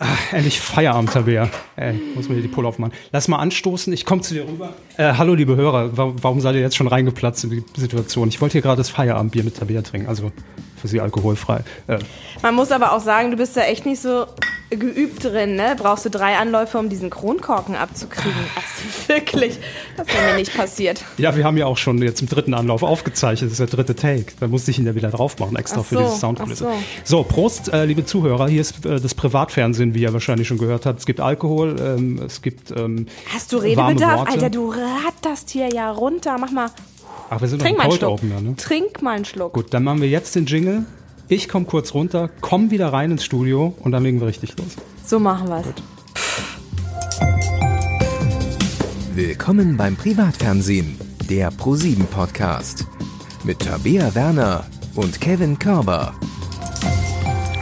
Ach, endlich Feierabend, Tabea. Ey, muss mir hier die Pulle aufmachen. Lass mal anstoßen, ich komme zu dir rüber. Äh, hallo, liebe Hörer, warum seid ihr jetzt schon reingeplatzt in die Situation? Ich wollte hier gerade das Feierabendbier mit Tabea trinken, also für sie alkoholfrei. Äh. Man muss aber auch sagen, du bist da echt nicht so geübt drin, ne? Brauchst du drei Anläufe, um diesen Kronkorken abzukriegen? Also wirklich, das wäre mir nicht passiert. Ja, wir haben ja auch schon jetzt im dritten Anlauf aufgezeichnet. Das ist der dritte Take. Da musste ich ihn ja wieder drauf machen, extra so, für dieses Soundkulisse. So. so, Prost, äh, liebe Zuhörer. Hier ist äh, das Privatfernsehen, wie ihr wahrscheinlich schon gehört habt. Es gibt Alkohol, ähm, es gibt. Ähm, Hast du Redebedarf? Alter, du ratterst hier ja runter. Mach mal. Ach, wir sind Trink noch im Cold Opener, ne? Trink mal einen Schluck. Gut, dann machen wir jetzt den Jingle. Ich komme kurz runter, komm wieder rein ins Studio und dann legen wir richtig los. So machen wir es. Willkommen beim Privatfernsehen, der ProSieben Podcast. Mit Tabea Werner und Kevin Körber.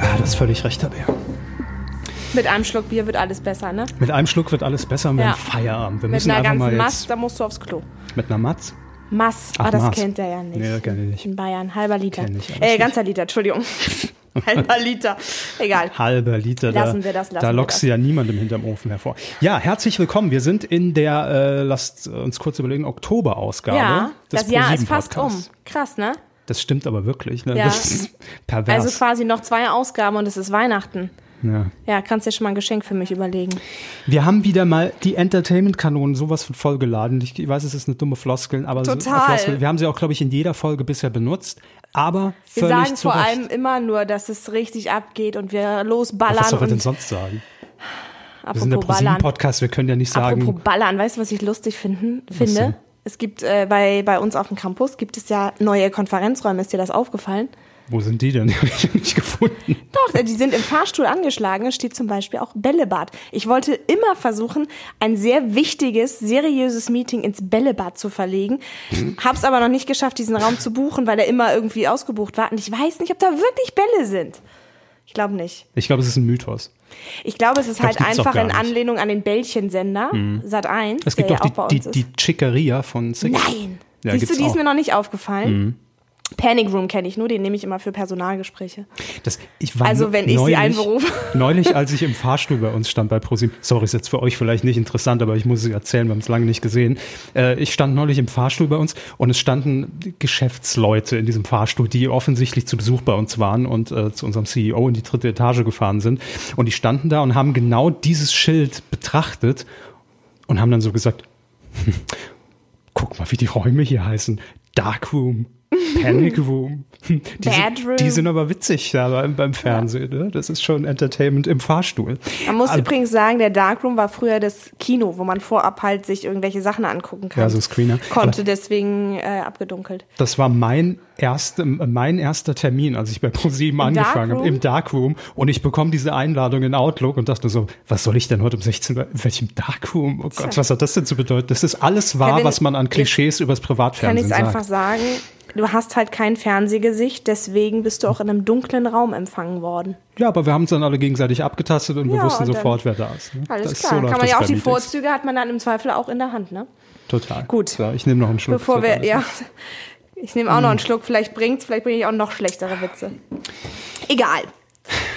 Ah, das ist völlig recht, Tabea. Mit einem Schluck Bier wird alles besser, ne? Mit einem Schluck wird alles besser und wir ja. haben Feierabend. Wir Mit müssen einer ganzen mal Mast, da musst du aufs Klo. Mit einer Matz? Mass, Ach, ah, das Maß. kennt er ja nicht. Nee, das kenne ich nicht. In Bayern, halber Liter. Kenn ich äh, ganzer Liter, Entschuldigung. halber Liter, egal. Halber Liter, lassen da, wir das, lassen da lockst du ja niemandem hinterm Ofen hervor. Ja, herzlich willkommen. Wir sind in der, äh, lasst uns kurz überlegen, Oktober-Ausgabe. Ja, das Jahr ist fast um. Krass, ne? Das stimmt aber wirklich. Ne? Ja. Das ist pervers. Also quasi noch zwei Ausgaben und es ist Weihnachten. Ja. ja, kannst dir schon mal ein Geschenk für mich überlegen. Wir haben wieder mal die Entertainment-Kanonen sowas von vollgeladen. Ich weiß, es ist eine dumme Floskel, aber Total. So, Floskel, wir haben sie auch, glaube ich, in jeder Folge bisher benutzt. Aber wir sagen vor Recht. allem immer nur, dass es richtig abgeht und wir losballern. Was soll wir denn sonst sagen? Apropos wir sind der ProSieben-Podcast, wir können ja nicht sagen. Apropos Ballern, weißt du, was ich lustig finden, finde? Es gibt äh, bei, bei uns auf dem Campus gibt es ja neue Konferenzräume. Ist dir das aufgefallen? Wo sind die denn? Die habe ich nicht gefunden. Doch, die sind im Fahrstuhl angeschlagen. Es steht zum Beispiel auch Bällebad. Ich wollte immer versuchen, ein sehr wichtiges, seriöses Meeting ins Bällebad zu verlegen. Hab's aber noch nicht geschafft, diesen Raum zu buchen, weil er immer irgendwie ausgebucht war. Und ich weiß nicht, ob da wirklich Bälle sind. Ich glaube nicht. Ich glaube, es ist ein Mythos. Ich glaube, es ist halt einfach in Anlehnung an den Bällchensender mhm. Sat 1. Es gibt auch die, die, die Chicaria von Six. Nein! Ja, Siehst du, die ist mir noch nicht aufgefallen. Mhm. Panic Room kenne ich nur, den nehme ich immer für Personalgespräche. Das, ich war also wenn ich neulich, sie einberufe. Neulich, als ich im Fahrstuhl bei uns stand bei ProSieben, sorry, ist jetzt für euch vielleicht nicht interessant, aber ich muss es erzählen, wir haben es lange nicht gesehen. Äh, ich stand neulich im Fahrstuhl bei uns und es standen Geschäftsleute in diesem Fahrstuhl, die offensichtlich zu Besuch bei uns waren und äh, zu unserem CEO in die dritte Etage gefahren sind. Und die standen da und haben genau dieses Schild betrachtet und haben dann so gesagt, guck mal, wie die Räume hier heißen. Darkroom Panic Room. Die, Bedroom. Sind, die sind aber witzig da beim, beim Fernsehen. Ne? Das ist schon Entertainment im Fahrstuhl. Man muss aber, übrigens sagen, der Darkroom war früher das Kino, wo man vorab halt sich irgendwelche Sachen angucken kann. Ja, so Screener. Konnte aber deswegen äh, abgedunkelt. Das war mein, erste, mein erster Termin, als ich bei ProSieben angefangen habe, im Darkroom. Und ich bekomme diese Einladung in Outlook und dachte so, was soll ich denn heute um 16 Uhr, in welchem Darkroom? Oh Gott, was hat das denn zu bedeuten? Das ist alles wahr, Kevin, was man an Klischees übers Privatfernsehen sagt. Kann ich einfach sagen, Du hast halt kein Fernsehgesicht, deswegen bist du auch in einem dunklen Raum empfangen worden. Ja, aber wir haben uns dann alle gegenseitig abgetastet und ja, wir wussten sofort, wer da ist. Ne? Alles das klar. So Kann man ja auch die Meetings. Vorzüge hat man dann im Zweifel auch in der Hand, ne? Total. Gut. So, ich nehme noch einen Schluck. Bevor wir, ja. Ich nehme auch noch einen Schluck. Vielleicht bringt's, vielleicht bringe ich auch noch schlechtere Witze. Egal.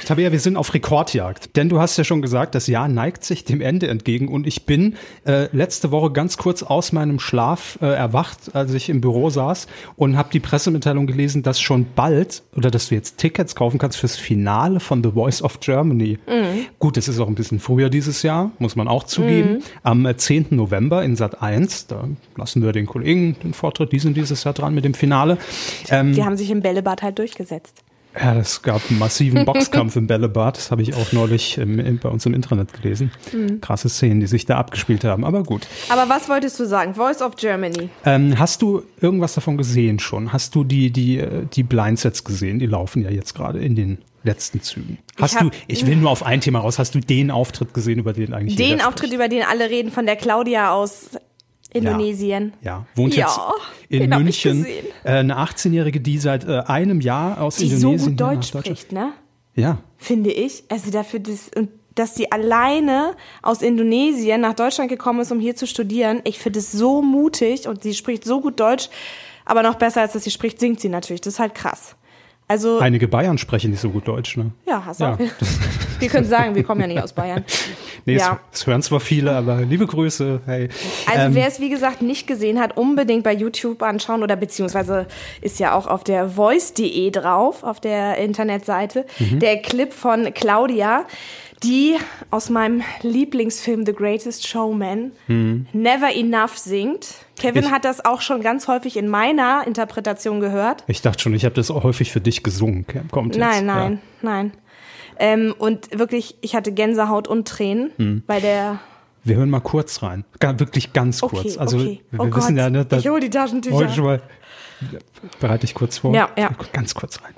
Tabea, wir sind auf Rekordjagd. Denn du hast ja schon gesagt, das Jahr neigt sich dem Ende entgegen. Und ich bin äh, letzte Woche ganz kurz aus meinem Schlaf äh, erwacht, als ich im Büro saß und habe die Pressemitteilung gelesen, dass schon bald oder dass du jetzt Tickets kaufen kannst fürs Finale von The Voice of Germany. Mhm. Gut, es ist auch ein bisschen früher dieses Jahr, muss man auch zugeben. Mhm. Am 10. Äh, November in Sat 1, da lassen wir den Kollegen den Vortritt, die sind dieses Jahr dran mit dem Finale. Ähm, die haben sich im Bällebad halt durchgesetzt. Ja, es gab einen massiven Boxkampf im Bällebad. Das habe ich auch neulich im, im, bei uns im Internet gelesen. Mhm. Krasse Szenen, die sich da abgespielt haben. Aber gut. Aber was wolltest du sagen? Voice of Germany. Ähm, hast du irgendwas davon gesehen schon? Hast du die, die, die Blindsets gesehen? Die laufen ja jetzt gerade in den letzten Zügen. Hast ich hab, du, ich will nur auf ein Thema raus, hast du den Auftritt gesehen, über den eigentlich Den Auftritt, über den alle reden, von der Claudia aus Indonesien. Ja, ja. wohnt ja, jetzt in München. Äh, eine 18-Jährige, die seit äh, einem Jahr aus die Indonesien so gut Deutsch spricht, ne? Ja. Finde ich. Also dafür, das, und dass sie alleine aus Indonesien nach Deutschland gekommen ist, um hier zu studieren. Ich finde es so mutig und sie spricht so gut Deutsch, aber noch besser als dass sie spricht, singt sie natürlich. Das ist halt krass. Also Einige Bayern sprechen nicht so gut Deutsch, ne? ja, hast du Ja. auch. Wir können sagen, wir kommen ja nicht aus Bayern. Nee, Ja. es, es hören zwar viele, aber liebe Grüße. Hey. Also Ähm, wer es wie gesagt nicht gesehen hat, unbedingt bei YouTube anschauen oder beziehungsweise ist ja auch auf der voice.de drauf, auf der Internetseite, Mhm. der Clip von Claudia, die aus meinem Lieblingsfilm The Greatest Showman Never Enough singt. Kevin. Ich- hat das auch schon ganz häufig in meiner Interpretation gehört. ich dachte schon, ich habe das auch häufig für dich gesungen. Kommt jetzt. Nein, nein, nein. Ähm, und wirklich, ich hatte Gänsehaut und Tränen Mhm. bei der. Wir hören mal kurz rein. Wirklich ganz Okay, kurz. Also okay. wir Oh wissen Gott, ja, ne, ich hol die Taschentücher. Heute schon mal, bereite ich kurz vor. Ja, ja. Ganz kurz rein.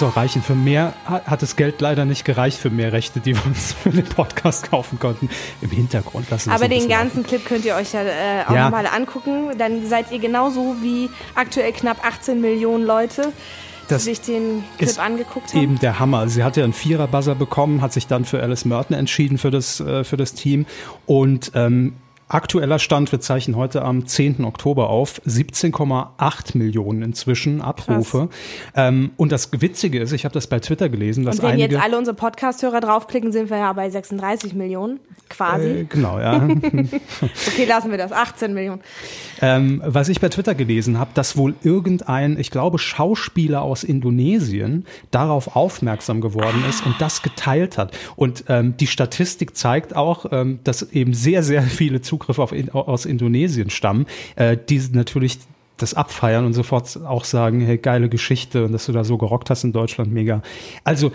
Muss auch reichen. Für mehr ha- hat das Geld leider nicht gereicht für mehr Rechte, die wir uns für den Podcast kaufen konnten. Im Hintergrund lassen wir Aber den ganzen Clip könnt ihr euch ja äh, auch Ja. nochmal angucken. Dann seid ihr genauso wie aktuell knapp 18 Millionen Leute, Das die sich den Clip ist angeguckt haben. Eben der Hammer. Sie hat ja einen Vierer-Buzzer bekommen, hat sich dann für Alice Merton entschieden für das, äh, für das Team. Und ähm, aktueller Stand, wir zeichnen heute am 10. Oktober auf, 17,8 Millionen inzwischen Abrufe. Ähm, und das Witzige ist, ich habe das bei Twitter gelesen, dass Und wenn einige... jetzt alle unsere Podcast-Hörer draufklicken, sind wir ja bei 36 Millionen quasi. äh, genau, ja. Okay, lassen wir das. 18 Millionen. Ähm, was ich bei Twitter gelesen habe, dass wohl irgendein, ich glaube, Schauspieler aus Indonesien darauf aufmerksam geworden ist und das geteilt hat. Und ähm, die Statistik zeigt auch, ähm, dass eben sehr, sehr viele Zugriffe auf aus Indonesien stammen, äh, die natürlich das abfeiern und sofort auch sagen, hey, geile Geschichte und dass du da so gerockt hast in Deutschland, mega. Also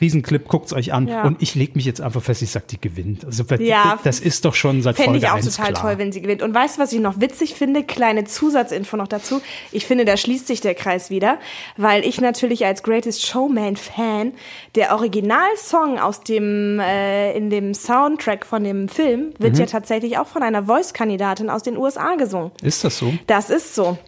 Riesenclip, guckt's euch an. Ja. Und ich leg mich jetzt einfach fest, ich sag, die gewinnt. Also Ja, das ist doch schon seit Fände Folge ich auch 1 total klar. toll, wenn sie gewinnt. Und weißt du, was ich noch witzig finde? Kleine Zusatzinfo noch dazu. Ich finde, da schließt sich der Kreis wieder, weil ich natürlich als Greatest Showman-Fan der Originalsong aus dem, äh, in dem Soundtrack von dem Film wird Mhm. ja tatsächlich auch von einer Voice-Kandidatin aus den USA gesungen. Ist das so? Das ist so.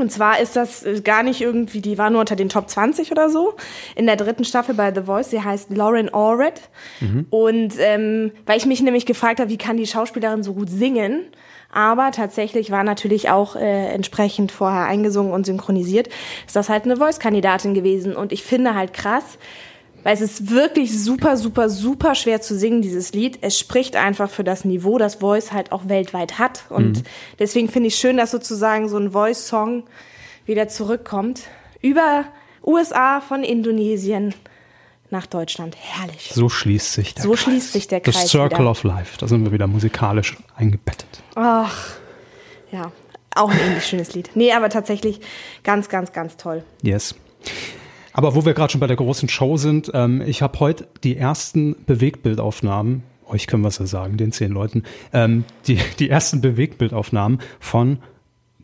Und zwar ist das äh, gar nicht irgendwie, die war nur unter den Top 20 oder so in der dritten Staffel bei The Voice. Sie heißt Lauren Allred. Und ähm, weil ich mich nämlich gefragt habe, wie kann die Schauspielerin so gut singen? Aber tatsächlich war natürlich auch äh, entsprechend vorher eingesungen und synchronisiert. Ist das halt eine Voice-Kandidatin gewesen. Und ich finde halt krass, weil es ist wirklich super, super, super schwer zu singen, dieses Lied. Es spricht einfach für das Niveau, das Voice halt auch weltweit hat. Und deswegen finde ich schön, dass sozusagen so ein Voice-Song wieder zurückkommt. Über USA von Indonesien nach Deutschland. Herrlich. So schließt sich der So Kreis. schließt sich der The Kreis Circle wieder. of Life. Da sind wir wieder musikalisch eingebettet. Ach, ja. Auch ein ähnlich schönes Lied. Nee, aber tatsächlich ganz, ganz, ganz toll. Yes. Aber wo wir gerade schon bei der großen Show sind, ähm, ich habe heute die ersten Bewegtbildaufnahmen, euch können wir es ja sagen, den zehn Leuten, ähm, die, die ersten Bewegtbildaufnahmen von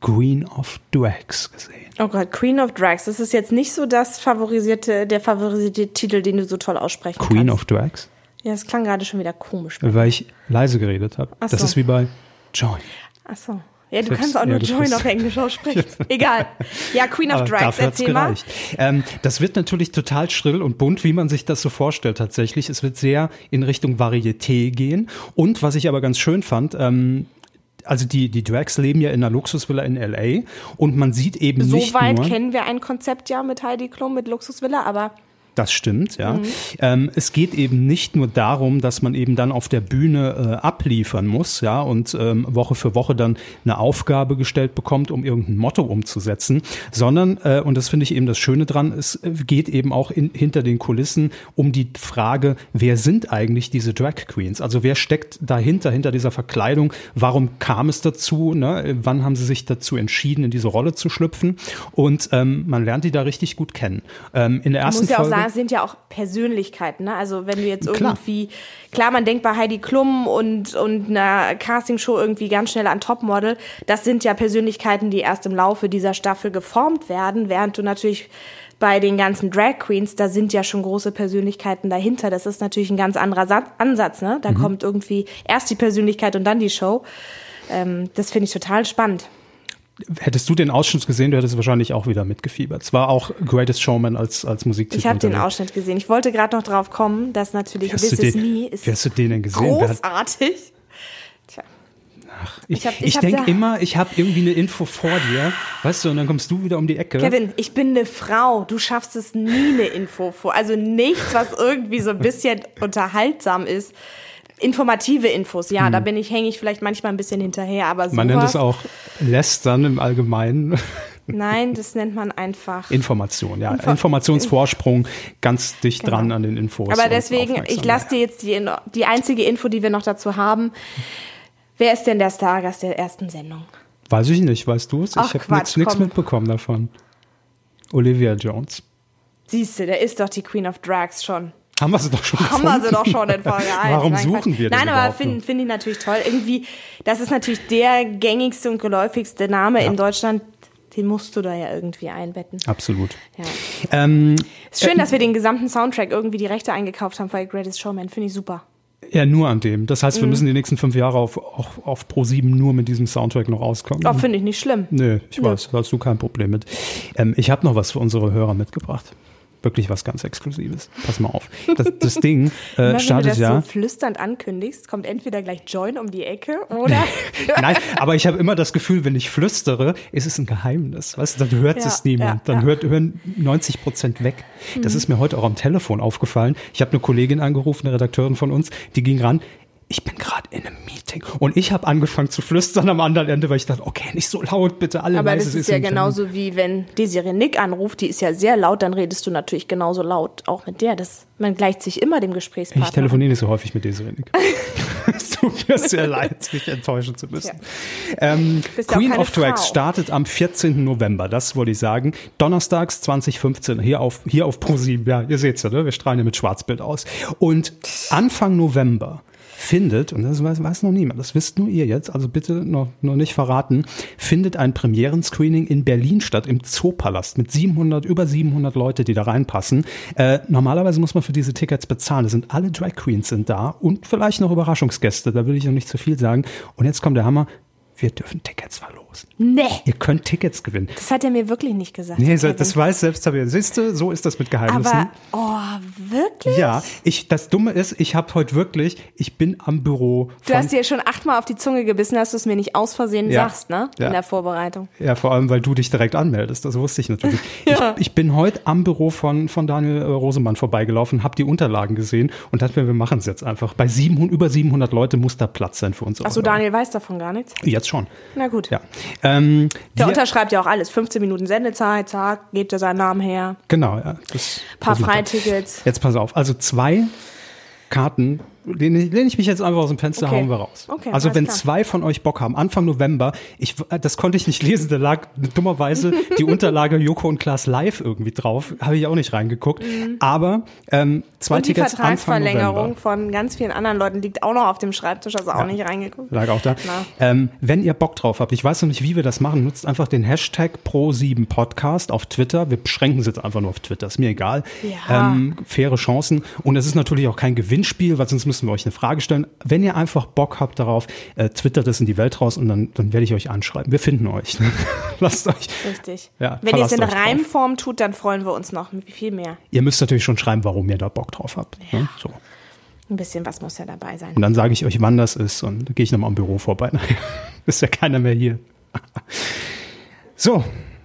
Queen of Drags gesehen. Oh Gott, Queen of Drags. Das ist jetzt nicht so das favorisierte, der favorisierte Titel, den du so toll aussprechen Queen kannst. of Drags? Ja, das klang gerade schon wieder komisch. Weil ich leise geredet habe. Ach Das so. ist wie bei Join. Ach so. Ja, du Selbst kannst auch nur eher Join auf Englisch aussprechen. Egal. Ja, Queen of Aber Drags, erzähl mal. Ähm, das wird natürlich total schrill und bunt, wie man sich das so vorstellt tatsächlich. Es wird sehr in Richtung Varieté gehen. Und was ich aber ganz schön fand, ähm, also die, die Drags leben ja in einer Luxusvilla in L.A. und man sieht eben nicht Soweit nur... kennen wir ein Konzept ja mit Heidi Klum, mit Luxusvilla, aber Das stimmt, ja. Mhm. Ähm, es geht eben nicht nur darum, dass man eben dann auf der Bühne äh, abliefern muss, ja, und ähm, Woche für Woche dann eine Aufgabe gestellt bekommt, um irgendein Motto umzusetzen, sondern, äh, und das finde ich eben das Schöne dran, es äh, geht eben auch in, hinter den Kulissen um die Frage, wer sind eigentlich diese Drag Queens? Also wer steckt dahinter, hinter dieser Verkleidung? Warum kam es dazu? Ne? Wann haben sie sich dazu entschieden, in diese Rolle zu schlüpfen? Und ähm, man lernt die da richtig gut kennen. Ähm, in der ersten muss ja es sind ja auch Persönlichkeiten. Ne? Also wenn du jetzt Klar. irgendwie, klar, man denkt bei Heidi Klum und, und einer Castingshow irgendwie ganz schnell an Topmodel, das sind ja Persönlichkeiten, die erst im Laufe dieser Staffel geformt werden, während du natürlich bei den ganzen Drag Queens, da sind ja schon große Persönlichkeiten dahinter. Das ist natürlich ein ganz anderer Sa Ansatz. Ne? Da kommt irgendwie erst die Persönlichkeit und dann die Show. Ähm, das finde ich total spannend. Hättest du den Ausschnitt gesehen, du hättest wahrscheinlich auch wieder mitgefiebert. Es war auch Greatest Showman als, als Musiktitel. Ich habe den. Ausschnitt gesehen. Ich wollte gerade noch drauf kommen, dass natürlich This Is Me ist wie hast du den denn gesehen? Großartig. Tja. Ich, Ich ich, ich denke immer, ich habe irgendwie eine Info vor dir, weißt du, und dann kommst du wieder um die Ecke. Kevin, ich bin eine Frau. Du schaffst es nie, eine Info vor. Also nichts, was irgendwie so ein bisschen unterhaltsam ist. Informative Infos, ja, da bin ich, hänge ich vielleicht manchmal ein bisschen hinterher, aber Man nennt es sowas- auch Lästern im Allgemeinen. Nein, das nennt man einfach. Information, ja. Info- Informationsvorsprung, ganz dicht Genau. dran an den Infos. Aber deswegen, ich lasse dir jetzt die, die einzige Info, die wir noch dazu haben. Wer ist denn der Stargast der ersten Sendung? Weiß ich nicht, weißt du es? Ich habe nichts komm. mitbekommen davon. Olivia Jones. Siehst du, der ist doch die Queen of Drags schon. Haben wir sie doch schon Haben wir sie gefunden? doch schon in Folge 1. Warum Nein, suchen Quatsch. wir das Nein, aber finde find ich natürlich toll. Irgendwie, das ist natürlich der gängigste und geläufigste Name Ja. in Deutschland. Den musst du da ja irgendwie einbetten. Absolut. Ja. Ähm, Ist schön, dass wir den gesamten Soundtrack irgendwie die Rechte eingekauft haben für Greatest Showman. Finde ich super. ja, nur an dem. Das Mhm. heißt, wir müssen die nächsten fünf Jahre auf, auf, auf Pro7 nur mit diesem Soundtrack noch auskommen. Oh, finde ich nicht schlimm. Nö, ich weiß, da hast du kein Problem mit. Ähm, ich habe noch was für unsere Hörer mitgebracht. Wirklich was ganz Exklusives. Pass mal auf. Das, das Ding Immer äh, wenn du startet das ja. so flüsternd ankündigst, kommt entweder gleich Join um die Ecke oder Nein, aber ich habe immer das Gefühl, wenn ich flüstere, ist es ein Geheimnis. Weißt du, dann hört Ja, es niemand. ja, dann. Mhm. hört, hören 90 Prozent weg. Das ist mir heute auch am Telefon aufgefallen. Ich habe eine Kollegin angerufen, eine Redakteurin von uns, die ging ran. Ich bin gerade in einem Meeting und ich habe angefangen zu flüstern am anderen Ende, weil ich dachte, okay, nicht so laut, bitte alle Aber leise. das es ist ja ein Termin. genauso wie wenn Desiree Nick anruft, die ist ja sehr laut, dann redest du natürlich genauso laut auch mit der. Das, man gleicht sich immer dem Gesprächspartner. Ich telefoniere nicht so häufig mit Desiree Nick. es tut mir sehr leid, mich enttäuschen zu müssen. Ähm, ja Queen of Frau. startet am 14. November, das wollte ich sagen. Donnerstags 2015, hier auf, hier auf Pro7. Ja, ihr seht's ja, ne? wir strahlen ja mit Schwarzbild aus. Und Anfang November findet, und das weiß, weiß noch niemand, das wisst nur ihr jetzt, also bitte noch, noch nicht verraten, findet ein Premierenscreening in Berlin statt, im Zoopalast mit 700, über 700 Leute, die da reinpassen. Äh, normalerweise muss man für diese Tickets bezahlen. Es sind alle Drag Queens sind da und vielleicht noch Überraschungsgäste, da will ich noch nicht zu viel sagen. Und jetzt kommt der Hammer, wir dürfen Tickets verlosen. Nee, Ihr könnt Tickets gewinnen. das hat er mir wirklich nicht gesagt. Nee, Kevin. das weiß selbst Tabea. Siehst du, so ist das mit Geheimnissen. Aber, oh, wirklich? ja, ich, das Dumme ist, ich habe heute wirklich, ich bin am Büro. Du hast dir schon achtmal auf die Zunge gebissen, dass du es mir nicht aus Versehen Ja. sagst, ne? Ja. In der Vorbereitung. Ja, vor allem, weil du dich direkt anmeldest. Das wusste ich natürlich. Ja. ich, ich bin heute am Büro von, von Daniel äh, Rosemann vorbeigelaufen, habe die Unterlagen gesehen und dachte mir, wir machen es jetzt einfach. Bei 700, über 700 Leute muss da Platz sein für uns. Achso, Daniel weiß davon gar nichts. Jetzt schon. Na gut. Ja. Ähm, Der unterschreibt ja auch alles. 15 Minuten Sendezeit, zack, gibt er seinen Namen her. Genau, ja. Das, Paar. Freitickets. Jetzt pass auf. Also zwei Karten, lehne ich, lehne ich mich jetzt einfach aus dem Fenster, Okay. hauen wir raus. Okay, also wenn klar. zwei von euch Bock haben, Anfang November, ich, das konnte ich nicht lesen, da lag dummerweise die Unterlage Joko und Klaas live irgendwie drauf, habe ich auch nicht reingeguckt. Aber ähm, zwei Mhm. Und die Tickets Vertragsverlängerung von ganz vielen anderen Leuten liegt auch noch auf dem Schreibtisch, also auch nicht reingeguckt. Lag auch da. Ähm, wenn ihr Bock drauf habt, ich weiß noch nicht, wie wir das machen, nutzt einfach den Hashtag Pro7Podcast auf Twitter. Wir beschränken es jetzt einfach nur auf Twitter, ist mir egal. Ja. Ähm, faire Chancen. Und es ist natürlich auch kein Gewinnspiel, weil sonst müssen wir euch eine Frage stellen. Wenn ihr einfach Bock habt darauf, äh, twittert es in die Welt raus und dann, dann werde ich euch anschreiben. Wir finden euch. Lasst euch. Richtig. Ja, Wenn ihr es in euch drauf. Reimform tut, dann freuen wir uns noch viel mehr. Ihr müsst natürlich schon schreiben, warum ihr da Bock drauf habt. Ne? So. Ein bisschen was muss ja dabei sein. Und dann sage ich euch, wann das ist und dann gehe ich nochmal am Büro vorbei. ist ja keiner mehr hier. so,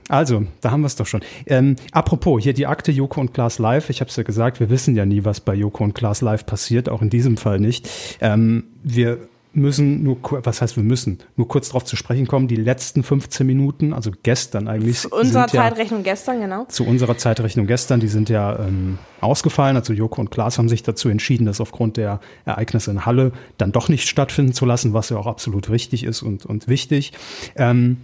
also, da haben wir es doch schon. Ähm, apropos, hier die Akte Joko und Klaas Live. Ich habe es ja gesagt, wir wissen ja nie, was bei Joko und Klaas Live passiert, auch in diesem Fall nicht. Ähm, wir müssen nur, was heißt wir müssen, nur kurz darauf zu sprechen kommen, die letzten 15 Minuten, also gestern eigentlich. Zu unserer sind ja, Zeitrechnung gestern, genau. zu unserer Zeitrechnung gestern, die sind ja ähm, ausgefallen. Also Joko und Klaas haben sich dazu entschieden, das aufgrund der Ereignisse in Halle dann doch nicht stattfinden zu lassen, was ja auch absolut richtig ist und, und wichtig. Ähm,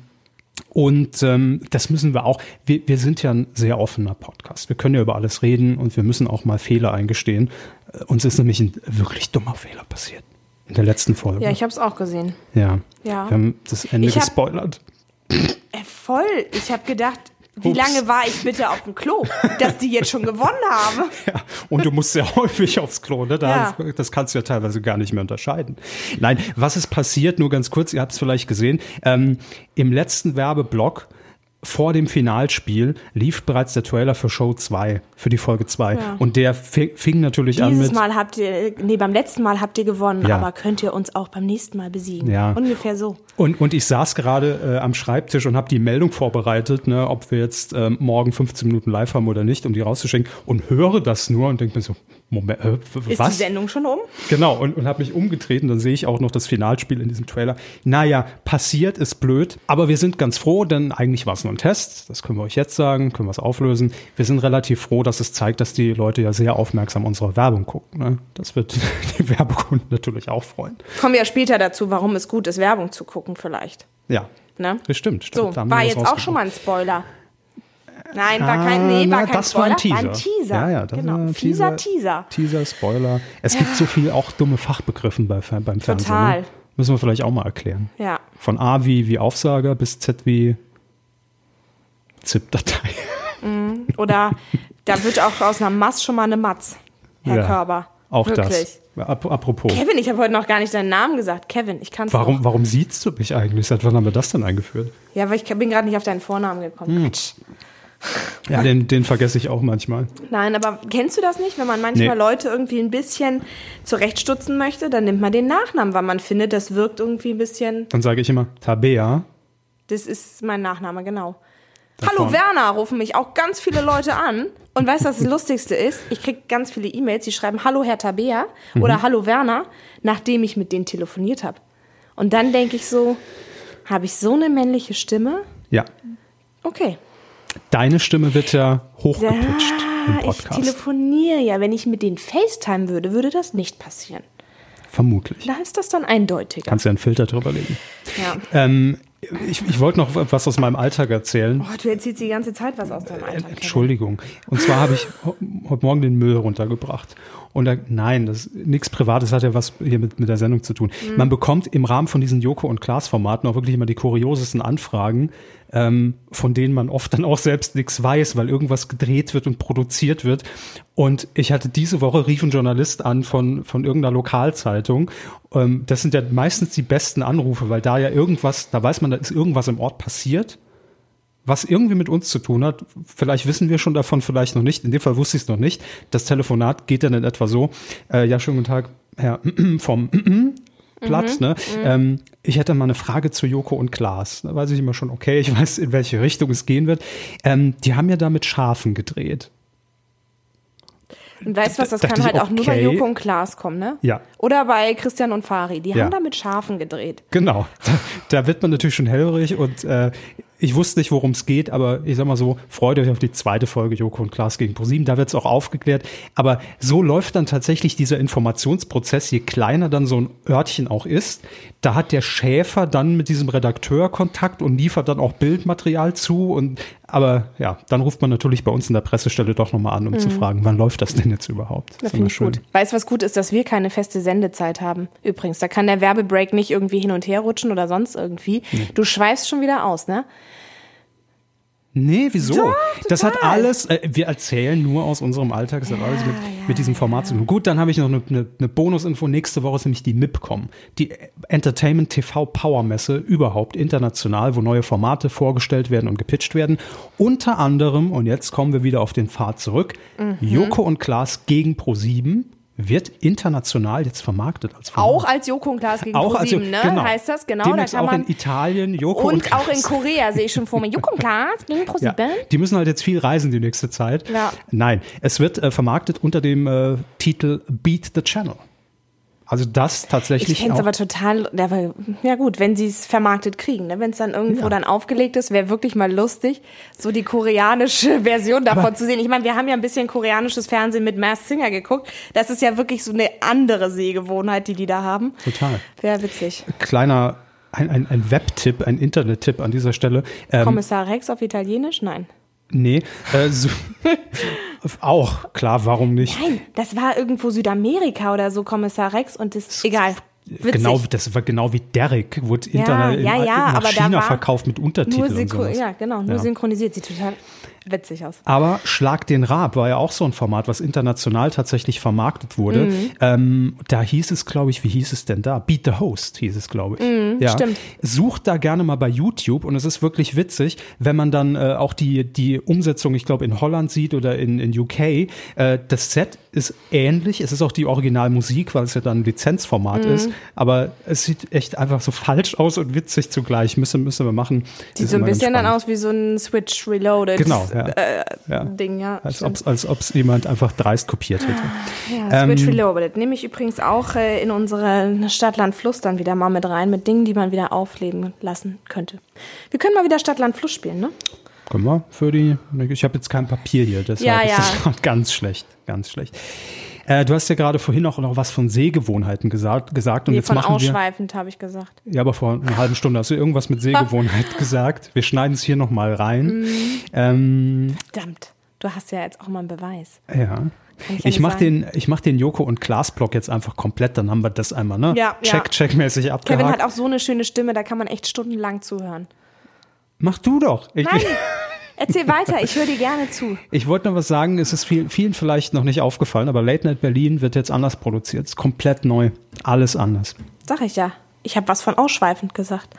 und ähm, das müssen wir auch. Wir, wir sind ja ein sehr offener Podcast. Wir können ja über alles reden und wir müssen auch mal Fehler eingestehen. Äh, Uns ist nämlich ein wirklich dummer Fehler passiert in der letzten Folge. Ja, ich habe es auch gesehen. ja. Ja. Wir haben das Ende Ich gespoilert. Äh, voll. Ich habe gedacht, Wie Ups. lange war ich bitte auf dem Klo, dass die jetzt schon gewonnen haben? Ja, und du musst sehr häufig aufs Klo, ne? Da, Ja. Das kannst du ja teilweise gar nicht mehr unterscheiden. Nein, was ist passiert? Nur ganz kurz, ihr habt es vielleicht gesehen. Ähm, Im letzten Werbeblock vor dem Finalspiel lief bereits der Trailer für Show 2, für die Folge 2. Und der fi- fing natürlich an Dieses mit. Mal habt ihr, nee, beim letzten Mal habt ihr gewonnen, Ja. aber könnt ihr uns auch beim nächsten Mal besiegen? Ja. Ungefähr so. Und, und ich saß gerade äh, am Schreibtisch und habe die Meldung vorbereitet, ne, ob wir jetzt ähm, morgen 15 Minuten live haben oder nicht, um die rauszuschicken. Und höre das nur und denke mir so, Moment, äh, w- Ist was? die Sendung schon um? Genau, und, und habe mich umgedreht und dann sehe ich auch noch das Finalspiel in diesem Trailer. Naja, passiert ist blöd, aber wir sind ganz froh, denn eigentlich war es nur ein Test. Das können wir euch jetzt sagen, können wir es auflösen. Wir sind relativ froh, dass es zeigt, dass die Leute ja sehr aufmerksam unsere Werbung gucken. Ne? Das wird die Werbekunden natürlich auch freuen. Kommen wir ja später dazu, warum es gut ist, Werbung zu gucken vielleicht. Ja, Ne? das stimmt. stimmt. So, war was jetzt auch schon mal ein Spoiler. Nein, war kein, nee, Ah, war na, kein das Spoiler, war ein Teaser. war ein Teaser. Ja, ja, das genau. war ein Teaser. Teaser. Teaser, Spoiler. Es gibt so viel auch dumme Fachbegriffen bei, beim Fernsehen. Total. Ne? Müssen wir vielleicht auch mal erklären. Ja. Von A wie, wie Aufsager bis Z wie ZIP-Datei. Oder da wird auch aus einer Mass schon mal eine Matz, Herr Ja, Körber. Auch Wirklich. das. Ap apropos. Kevin, ich habe heute noch gar nicht deinen Namen gesagt. Kevin, ich kann es Warum, warum siehst du mich eigentlich? Seit wann haben wir das denn eingeführt? Ja, weil ich bin gerade nicht auf deinen Vornamen gekommen. Hm. Ja, den, den vergesse ich auch manchmal. Nein, aber kennst du das nicht? Wenn man manchmal Nee. Leute irgendwie ein bisschen zurechtstutzen möchte, dann nimmt man den Nachnamen, weil man findet, das wirkt irgendwie ein bisschen. Dann sage ich immer Tabea. Das ist mein Nachname, genau. Da Hallo. Werner, rufen mich auch ganz viele Leute an. Und weißt du, was das Lustigste ist? Ich kriege ganz viele E-Mails, die schreiben Hallo Herr Tabea Mhm. oder Hallo Werner, nachdem ich mit denen telefoniert habe. Und dann denke ich so, habe ich so eine männliche Stimme? Ja. Okay. Deine Stimme wird ja hochgepitcht im Ah, ich Podcast. telefoniere ja. Wenn ich mit denen FaceTime würde, würde das nicht passieren. Vermutlich. Da ist das dann eindeutiger. Kannst ja einen Filter drüber legen. Ja. Ähm, ich ich wollte noch was aus meinem Alltag erzählen. Oh, du erzählst die ganze Zeit was aus deinem Alltag. Kevin. Entschuldigung. Und zwar habe ich heute Morgen den Müll runtergebracht. Und da, nein, das nichts Privates hat ja was hier mit, mit der Sendung zu tun. Mhm. Man bekommt im Rahmen von diesen Joko und Klaas Formaten auch wirklich immer die kuriosesten Anfragen, ähm, von denen man oft dann auch selbst nichts weiß, weil irgendwas gedreht wird und produziert wird. Und ich hatte diese Woche rief ein Journalist an von, von irgendeiner Lokalzeitung. Ähm, das sind ja meistens die besten Anrufe, weil da ja irgendwas, da weiß man, da ist irgendwas im Ort passiert was irgendwie mit uns zu tun hat. Vielleicht wissen wir schon davon, vielleicht noch nicht. In dem Fall wusste ich es noch nicht. Das Telefonat geht dann in etwa so. Äh, ja, schönen guten Tag, Herr vom Platz. Ne? Ähm, ich hätte mal eine Frage zu Joko und Klaas. Da weiß ich immer schon, okay, ich weiß, in welche Richtung es gehen wird. Ähm, die haben ja da mit Schafen gedreht. Und weißt du was, das kann ich, halt auch nur bei okay. Joko und Klaas kommen, ne? Ja. Oder bei Christian und Fari. Die Ja. haben da mit Schafen gedreht. Genau. Da, da wird man natürlich schon hellhörig und äh, ich wusste nicht, worum es geht, aber ich sag mal so, freut euch auf die zweite Folge Joko und Klaas gegen ProSieben. Da wird es auch aufgeklärt. Aber so läuft dann tatsächlich dieser Informationsprozess, je kleiner dann so ein Örtchen auch ist. Da hat der Schäfer dann mit diesem Redakteur Kontakt und liefert dann auch Bildmaterial zu. Und aber ja, dann ruft man natürlich bei uns in der Pressestelle doch nochmal an, um zu fragen, wann läuft das denn jetzt überhaupt? Das finde ich gut. Weißt du, was gut ist, dass wir keine feste Sendezeit haben? Übrigens, da kann der Werbebreak nicht irgendwie hin und her rutschen oder sonst irgendwie. Du schweifst schon wieder aus, ne? Nee, wieso? Doch, das hat alles, äh, wir erzählen nur aus unserem Alltag, das hat alles mit, mit diesem Format zu tun. Gut, dann habe ich noch eine, eine, eine Bonusinfo. Nächste Woche ist nämlich die MIPCOM, die Entertainment TV Power Messe überhaupt international, wo neue Formate vorgestellt werden und gepitcht werden. Unter anderem, und jetzt kommen wir wieder auf den Pfad zurück, Mhm. Joko und Klaas gegen Pro7 wird international jetzt vermarktet als Format. Auch als Joko und Klaas gegen Auch als- ProSieben, ne? genau. Heißt das, genau. Demnächst da kann auch man in Italien, Joko und, und auch in. Korea sehe ich schon vor mir. Joko und Klaas gegen Ja, ProSieben. die müssen halt jetzt viel reisen die nächste Zeit. Ja. Nein, es wird äh, vermarktet unter dem äh, Titel Beat the Channel. Also das Ich tatsächlich fände es aber total, aber, ja gut, wenn sie es vermarktet kriegen, ne? wenn es dann irgendwo Ja. dann aufgelegt ist, wäre wirklich mal lustig, so die koreanische Version davon Aber- zu sehen. Ich meine, wir haben ja ein bisschen koreanisches Fernsehen mit Masked Singer geguckt. Das ist ja wirklich so eine andere Sehgewohnheit, die die da haben. Total. Wäre witzig. Kleiner ein, ein, ein Web-Tipp, ein Internet-Tipp an dieser Stelle. Ähm, Kommissar Rex auf Italienisch? Nein. Nee, äh, so, auch klar, warum nicht? Nein, das war irgendwo Südamerika oder so, Kommissar Rex und das, egal. Genau, das war genau wie Derek, wurde Ja, Internet ja, ja, nach China verkauft mit Untertiteln und sowas. ja, genau, nur synchronisiert. Sieht total witzig aus. Aber Schlag den Raab war ja auch so ein Format, was international tatsächlich vermarktet wurde. Mhm. Ähm, da hieß es, glaube ich, wie hieß es denn da? Beat the Host hieß es, glaube ich. ja. Mhm, stimmt. Sucht da gerne mal bei YouTube und es ist wirklich witzig, wenn man dann äh, auch die, die Umsetzung, ich glaube, in Holland sieht oder in, in UK. Äh, das Set ist ähnlich. Es ist auch die Originalmusik, weil es ja dann ein Lizenzformat Mhm. ist. Aber es sieht echt einfach so falsch aus und witzig zugleich. Müssen, müssen wir machen. Sieht so ein bisschen dann aus wie so ein Switch Reloaded Genau, ja. äh, Ja. Ding, ja. Als ob als ob's jemand einfach dreist kopiert hätte. Ja, Ähm, Switch Reloaded. Nehme ich übrigens auch äh, in unsere Stadtland Fluss dann wieder mal mit rein, mit Dingen, die man wieder aufleben lassen könnte. Wir können mal wieder Stadtland Fluss spielen, ne? Können wir für die. Ich habe jetzt kein Papier hier, deshalb Ja, ist das ganz schlecht. Ganz schlecht. Äh, du hast ja gerade vorhin auch noch was von Sehgewohnheiten gesagt, gesagt und Nee, jetzt von machen ausschweifend habe ich gesagt. Ja, aber vor einer halben Stunde hast du irgendwas mit Sehgewohnheit gesagt. Wir schneiden es hier nochmal rein. Mhm. Ähm, Verdammt, du hast ja jetzt auch mal einen Beweis. ja. ich ja Ich nicht mach sagen. den, ich mach den Joko und Klaas Block jetzt einfach komplett, dann haben wir das einmal, ne? Ja, ja. Check, checkmäßig abgehakt. Kevin hat auch so eine schöne Stimme, da kann man echt stundenlang zuhören. Mach du doch. Ich, Nein, erzähl weiter, ich höre dir gerne zu. Ich wollte noch was sagen, es ist viel, vielen vielleicht noch nicht aufgefallen, aber Late Night Berlin wird jetzt anders produziert. Ist komplett neu. Alles anders. Sag ich ja. Ich habe was von ausschweifend gesagt.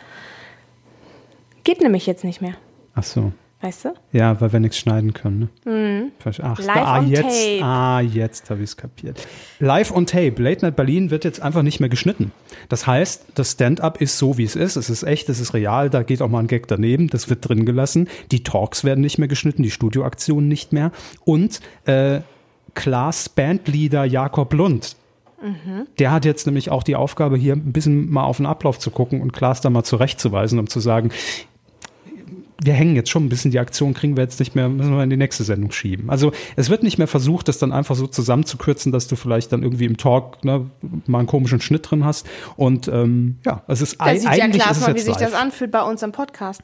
Geht nämlich jetzt nicht mehr, Ach so. Weißt du? Ja, weil wir nichts schneiden können. Ne? Ach, Mhm. Live ah, on jetzt, tape. ah, jetzt habe ich es kapiert. Live on Tape. Late Night Berlin wird jetzt einfach nicht mehr geschnitten. Das heißt, das Stand-up ist so, wie es ist. Es ist echt, es ist real. Da geht auch mal ein Gag daneben. Das wird drin gelassen. Die Talks werden nicht mehr geschnitten, die Studioaktionen nicht mehr. Und äh, Klaas Bandleader Jakob Lund. Der hat jetzt nämlich auch die Aufgabe, hier ein bisschen mal auf den Ablauf zu gucken und Klaas da mal zurechtzuweisen, um zu sagen, wir hängen jetzt schon ein bisschen, die Aktion kriegen wir jetzt nicht mehr, müssen wir in die nächste Sendung schieben. Also es wird nicht mehr versucht, das dann einfach so zusammenzukürzen, dass du vielleicht dann irgendwie im Talk ne, mal einen komischen Schnitt drin hast. Und ähm, ja, es ist Da ei- sieht ja eigentlich klar ist es mal, wie sich das live. anfühlt bei uns im Podcast.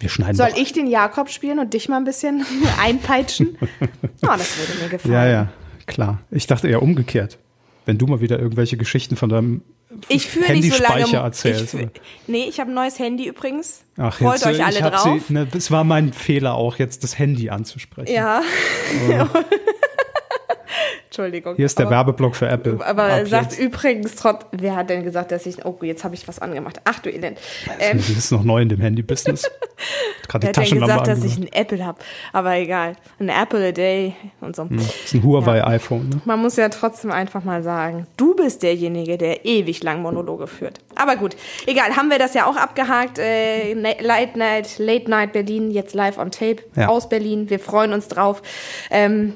Wir schneiden Soll doch. ich den Jakob spielen und dich mal ein bisschen einpeitschen? Ah, das würde mir gefallen. Ja, ja, klar. Ich dachte eher umgekehrt. Wenn du mal wieder irgendwelche Geschichten von deinem Ich fühle nicht so lange. Ich erzählst. fühl, nee, ich habe ein neues Handy übrigens. Ach, Freut jetzt, euch äh, alle ich drauf. Sie, ne, das war mein Fehler auch, jetzt das Handy anzusprechen. Ja. Entschuldigung. Hier ist der aber, Werbeblock für Apple. Aber Ab sagt jetzt. übrigens trotz, wer hat denn gesagt, dass ich, oh, jetzt habe ich was angemacht. Ach du Elend. Ähm, Das ist noch neu in dem Handy-Business. Gerade die hat Taschenlampe gesagt, dass ich angemacht. ein Apple habe? Aber egal. Ein Apple a day und so. Das ist ein Huawei-iPhone. Ne? Man muss ja trotzdem einfach mal sagen, du bist derjenige, der ewig lang Monologe führt. Aber gut, egal, haben wir das ja auch abgehakt. Äh, Na- Late Night, Late Night Berlin, jetzt live on tape Ja. aus Berlin. Wir freuen uns drauf. Ähm,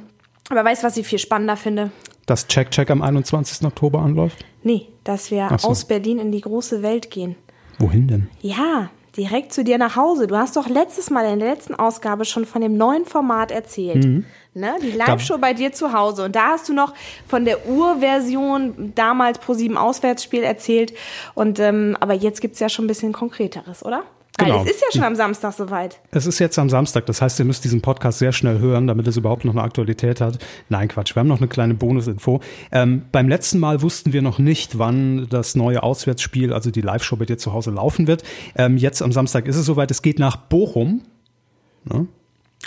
aber weißt du, was ich viel spannender finde? Dass Check Check am 21. Oktober anläuft? Nee, dass wir so. aus Berlin in die große Welt gehen. Wohin denn? Ja, direkt zu dir nach Hause. Du hast doch letztes Mal in der letzten Ausgabe schon von dem neuen Format erzählt. Mhm. Ne? Die Live-Show bei dir zu Hause. Und da hast du noch von der Urversion damals pro 7 Auswärtsspiel erzählt. Und ähm, aber jetzt gibt's ja schon ein bisschen Konkreteres, oder? Weil Genau. es ist ja schon am Samstag soweit. Es ist jetzt am Samstag, das heißt, ihr müsst diesen Podcast sehr schnell hören, damit es überhaupt noch eine Aktualität hat. Nein, Quatsch, wir haben noch eine kleine Bonusinfo. Ähm, beim letzten Mal wussten wir noch nicht, wann das neue Auswärtsspiel, also die Live-Show bei dir zu Hause laufen wird. Ähm, jetzt am Samstag ist es soweit, es geht nach Bochum.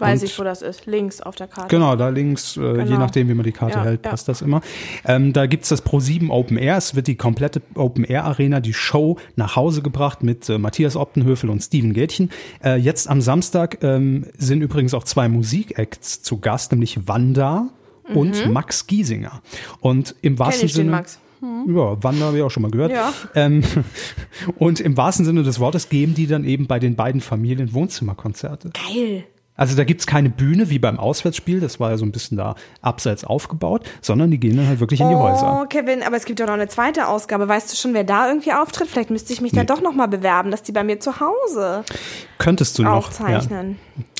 Weiß Und- ich, wo das ist. Links auf der Karte. Genau, da links, äh, je Genau. nachdem, wie man die Karte Ja, hält, ja. passt das immer. Ähm, da gibt's das Pro7 Open Air. Es wird die komplette Open Air Arena, die Show nach Hause gebracht mit äh, Matthias Optenhöfel und Steven Gätchen. Äh, jetzt am Samstag ähm, sind übrigens auch zwei Musikacts zu Gast, nämlich Wanda und Max Giesinger. Und im wahrsten Mhm. ich den Sinne. Max. Ja, Wanda habe ich auch schon mal gehört. Ja. Ähm, und im wahrsten Sinne des Wortes geben die dann eben bei den beiden Familien Wohnzimmerkonzerte. Geil. Also da gibt's keine Bühne wie beim Auswärtsspiel, das war ja so ein bisschen da abseits aufgebaut, sondern die gehen dann halt wirklich in die Oh, Häuser. Kevin, aber es gibt ja noch eine zweite Ausgabe. Weißt du schon, wer da irgendwie auftritt? Vielleicht müsste ich mich da Nee. doch noch mal bewerben, dass die bei mir zu Hause Könntest du noch. Ja.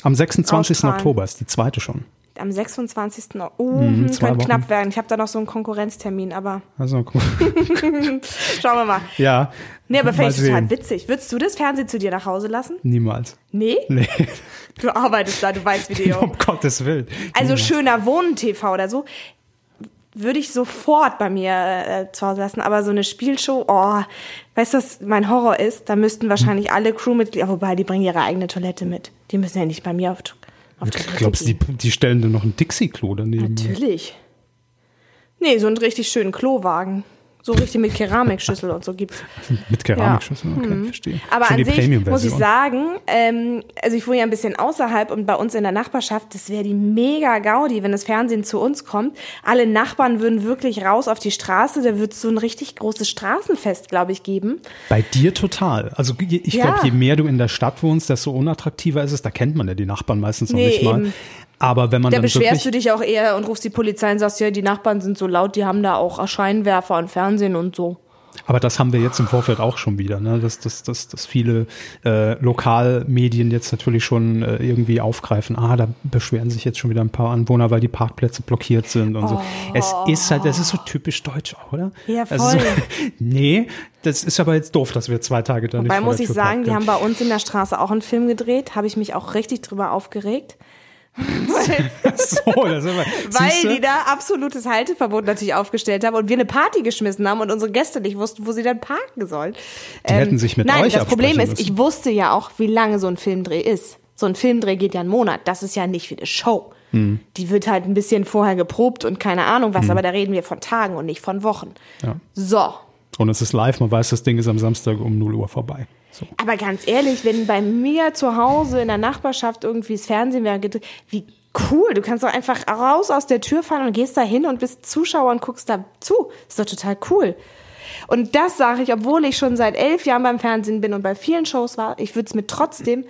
Am 26. Ausstrahlen. Oktober ist die zweite schon. Am 26. Oh, hm, Mhm, zwei könnte Wochen. knapp werden. Ich habe da noch so einen Konkurrenztermin, aber Also cool. schauen wir mal. ja. Nee, aber mal vielleicht total witzig. Würdest du das Fernsehen zu dir nach Hause lassen? Niemals. Nee? Nee, Du arbeitest da, du weißt Video. um Gottes Willen. Also Niemals. schöner Wohnen TV oder so. würde ich sofort bei mir äh, zu Hause lassen. Aber so eine Spielshow, oh, weißt du, was mein Horror ist? Da müssten wahrscheinlich alle Crewmitglieder, wobei die bringen ihre eigene Toilette mit. Die müssen ja nicht bei mir auf, auf Toilette Glaubst du, die, die stellen dann noch ein Dixie-Klo daneben? Natürlich. Nee, so einen richtig schönen Klowagen. So richtig mit Keramikschüssel und so gibt's. Mit Keramikschüssel, okay, verstehe. Mhm. Aber Schon an sich muss ich sagen, ähm, also ich wohne ja ein bisschen außerhalb und bei uns in der Nachbarschaft, das wäre die mega Gaudi, wenn das Fernsehen zu uns kommt. Alle Nachbarn würden wirklich raus auf die Straße, da wird es so ein richtig großes Straßenfest, glaube ich, geben. Bei dir total. Also ich Ja. glaube, je mehr du in der Stadt wohnst, desto unattraktiver ist es. Da kennt man ja die Nachbarn meistens noch Nee, nicht mal. eben. Aber wenn man Da dann beschwerst du dich auch eher und rufst die Polizei und sagst, ja, die Nachbarn sind so laut, die haben da auch Scheinwerfer und Fernsehen und so. aber das haben wir jetzt im Vorfeld auch schon wieder, ne? dass, dass, dass, dass viele äh, Lokalmedien jetzt natürlich schon äh, irgendwie aufgreifen, ah, da beschweren sich jetzt schon wieder ein paar Anwohner, weil die Parkplätze blockiert sind und so. Es ist halt, das ist so typisch deutsch, oder? Ja, Also voll. nee, das ist aber jetzt doof, dass wir zwei Tage da nicht Wobei vor muss ich sagen, die haben bei uns in der Straße auch einen Film gedreht, habe ich mich auch richtig drüber aufgeregt. so, das aber, Weil die da absolutes Halteverbot natürlich aufgestellt haben und wir eine Party geschmissen haben und unsere Gäste nicht wussten, wo sie dann parken sollen. Die hätten sich mit nein, euch das Problem ist, müssen. ich wusste ja auch, wie lange so ein Filmdreh ist. So ein Filmdreh geht ja einen Monat. Das ist ja nicht wie eine Show. Hm. Die wird halt ein bisschen vorher geprobt und keine Ahnung was, aber da reden wir von Tagen und nicht von Wochen. Ja. So. Und es ist live, man weiß, das Ding ist am Samstag um 0 Uhr vorbei. So. Aber ganz ehrlich, wenn bei mir zu Hause in der Nachbarschaft irgendwie das Fernsehen wäre, wie cool. Du kannst doch einfach raus aus der Tür fahren und gehst da hin und bist Zuschauer und guckst da zu. Ist doch total cool. Und das sage ich, obwohl ich schon seit elf Jahren beim Fernsehen bin und bei vielen Shows war. Ich würde es mir trotzdem,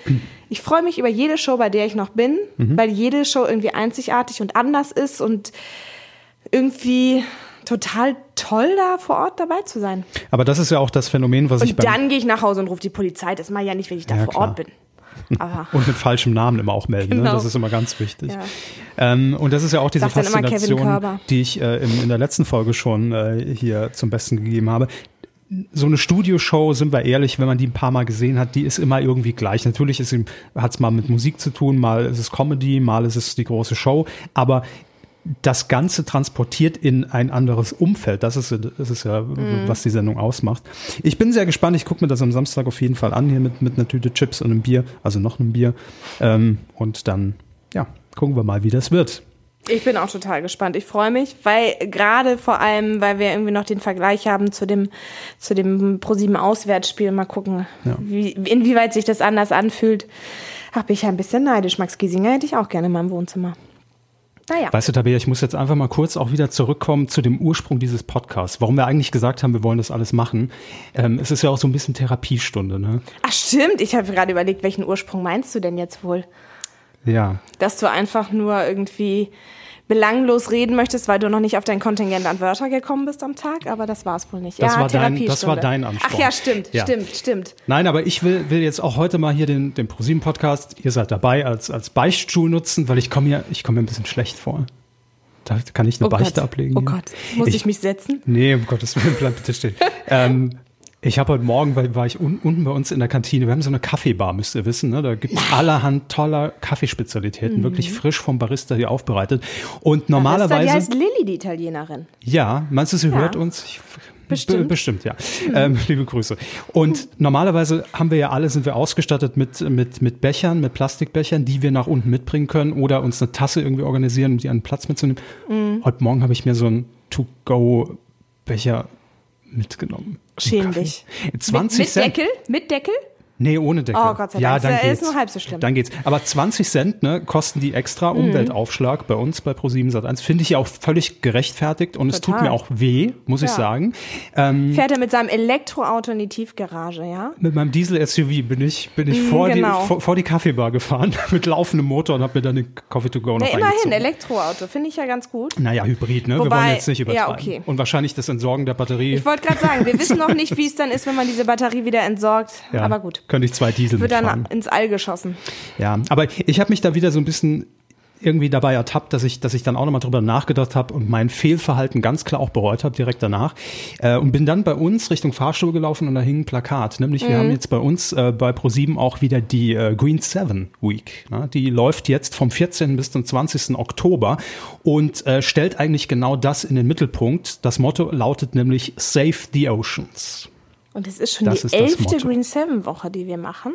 ich freue mich über jede Show, bei der ich noch bin, weil jede Show irgendwie einzigartig und anders ist und irgendwie total toll, da vor Ort dabei zu sein. Aber das ist ja auch das Phänomen, was ich Und dann gehe ich nach Hause und rufe die Polizei. Das mache ich ja nicht, wenn ich da Ja, vor klar. Ort bin. Aber und mit falschem Namen immer auch melden. Ne? Genau. Das ist immer ganz wichtig. Ja. Ähm, und das ist ja auch diese Faszination, die ich äh, in, in der letzten Folge schon äh, hier zum Besten gegeben habe. So eine Studioshow, sind wir ehrlich, wenn man die ein paar Mal gesehen hat, die ist immer irgendwie gleich. Natürlich hat es mal mit Musik zu tun, mal ist es Comedy, mal ist es die große Show, aber das Ganze transportiert in ein anderes Umfeld. Das ist, das ist ja, Mhm. was die Sendung ausmacht. Ich bin sehr gespannt. Ich gucke mir das am Samstag auf jeden Fall an, hier mit, mit einer Tüte Chips und einem Bier, also noch einem Bier. Ähm, und dann, ja, gucken wir mal, wie das wird. ich bin auch total gespannt. Ich freue mich, weil gerade vor allem, weil wir irgendwie noch den Vergleich haben zu dem, zu dem ProSieben Auswärtsspiel. Mal gucken, Ja. wie, inwieweit sich das anders anfühlt. Habe ich ja ein bisschen neidisch. Max Giesinger hätte ich auch gerne in meinem Wohnzimmer. Naja. Weißt du, Tabea, ich muss jetzt einfach mal kurz auch wieder zurückkommen zu dem Ursprung dieses Podcasts. Warum wir eigentlich gesagt haben, wir wollen das alles machen. Ähm, es ist ja auch so ein bisschen Therapiestunde, ne? Ach stimmt, ich habe gerade überlegt, welchen Ursprung meinst du denn jetzt wohl? Ja. Dass du einfach nur irgendwie belanglos reden möchtest, weil du noch nicht auf dein Kontingent an Wörter gekommen bist am Tag, aber das war es wohl nicht. Das ja, war dein- das war dein Ansporn. Ach ja, stimmt, Ja. stimmt, stimmt. Nein, aber ich will, will jetzt auch heute mal hier den, den ProSieben-Podcast, ihr seid dabei, als, als Beichtstuhl nutzen, weil ich komme mir, ich komme mir ein bisschen schlecht vor. Da kann ich eine Oh Beichte Gott. ablegen. Oh? Gott, muss ich, mich setzen? Nee, um Gottes Willen, bleib bitte stehen. ähm, ich habe heute Morgen, weil war ich un, unten bei uns in der Kantine, wir haben so eine Kaffeebar, müsst ihr wissen, ne? da gibt es allerhand toller Kaffeespezialitäten, wirklich frisch vom Barista hier aufbereitet. Und Mhm. Barista, normalerweise, Die heißt Lilly, die Italienerin. ja, meinst du, sie Ja. hört uns? Ich, Bestimmt. Be bestimmt, ja. Ähm, liebe Grüße. Und normalerweise haben wir ja alle, sind wir ausgestattet mit, mit, mit Bechern, mit Plastikbechern, die wir nach unten mitbringen können oder uns eine Tasse irgendwie organisieren, um die an den Platz mitzunehmen. Mhm. Heute Morgen habe ich mir so einen To-Go-Becher mitgenommen. Schäm Kaffee. dich. 20 mit, mit Cent. Deckel? Mit Deckel? Nee, ohne Deckel. Oh, Gott sei ja, Dank. dann Ist ja- ist geht's. nur halb so schlimm. Dann geht's. Aber 20 Cent ne, kosten die extra Mhm. Umweltaufschlag bei uns bei Pro7 Sat1. Finde ich ja auch völlig gerechtfertigt und es tut Total. mir auch weh, muss ich Ja. sagen. Ähm, Fährt er mit seinem Elektroauto in die Tiefgarage, ja? mit meinem Diesel-SUV bin ich, bin ich vor, genau. die, vor, vor die Kaffeebar gefahren mit laufendem Motor und habe mir dann den Coffee to go noch Na, immerhin. Elektroauto, finde ich ja ganz gut. Naja, Hybrid, ne? wir Wobei- wollen jetzt nicht übertreiben. ja, okay. Und wahrscheinlich das Entsorgen der Batterie. Ich wollte gerade sagen, wir wissen noch nicht, wie es dann ist, wenn man diese Batterie wieder entsorgt. ja, Aber gut. Könnte ich zwei Diesel Wird mitfahren. dann ins All geschossen. Ja, aber ich habe mich da wieder so ein bisschen irgendwie dabei ertappt, dass ich, dass ich dann auch nochmal drüber nachgedacht habe und mein Fehlverhalten ganz klar auch bereut habe direkt danach. Äh, und bin dann bei uns Richtung Fahrstuhl gelaufen und da hing ein Plakat. Nämlich, wir haben jetzt bei uns äh, bei ProSieben auch wieder die äh, Green Seven Week. Ne? Die läuft jetzt vom 14. bis zum 20. Oktober und äh, stellt eigentlich genau das in den Mittelpunkt. Das Motto lautet nämlich Save the Oceans. Und es ist schon Das die ist elfte. Green Seven Woche, die wir machen.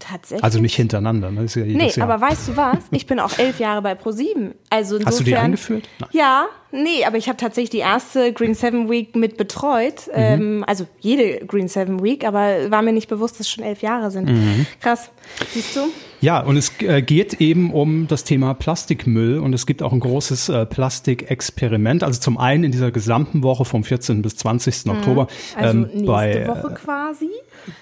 Tatsächlich. Also nicht hintereinander. Ne? Ist ja Nee, Jahr. aber weißt du was? Ich bin auch elf Jahre bei ProSieben. Also insofern, Hast du die eingeführt? Nein. Ja, nee, aber ich habe tatsächlich die erste Green Seven Week mit betreut. Mhm. Ähm, also jede Green Seven Week, aber war mir nicht bewusst, dass es schon elf Jahre sind. Mhm. Krass. Siehst du? Ja, und es äh, geht eben um das Thema Plastikmüll und es gibt auch ein großes äh, Plastikexperiment. Also zum einen in dieser gesamten Woche vom 14. bis 20. Oktober Also ähm, nächste bei Woche quasi.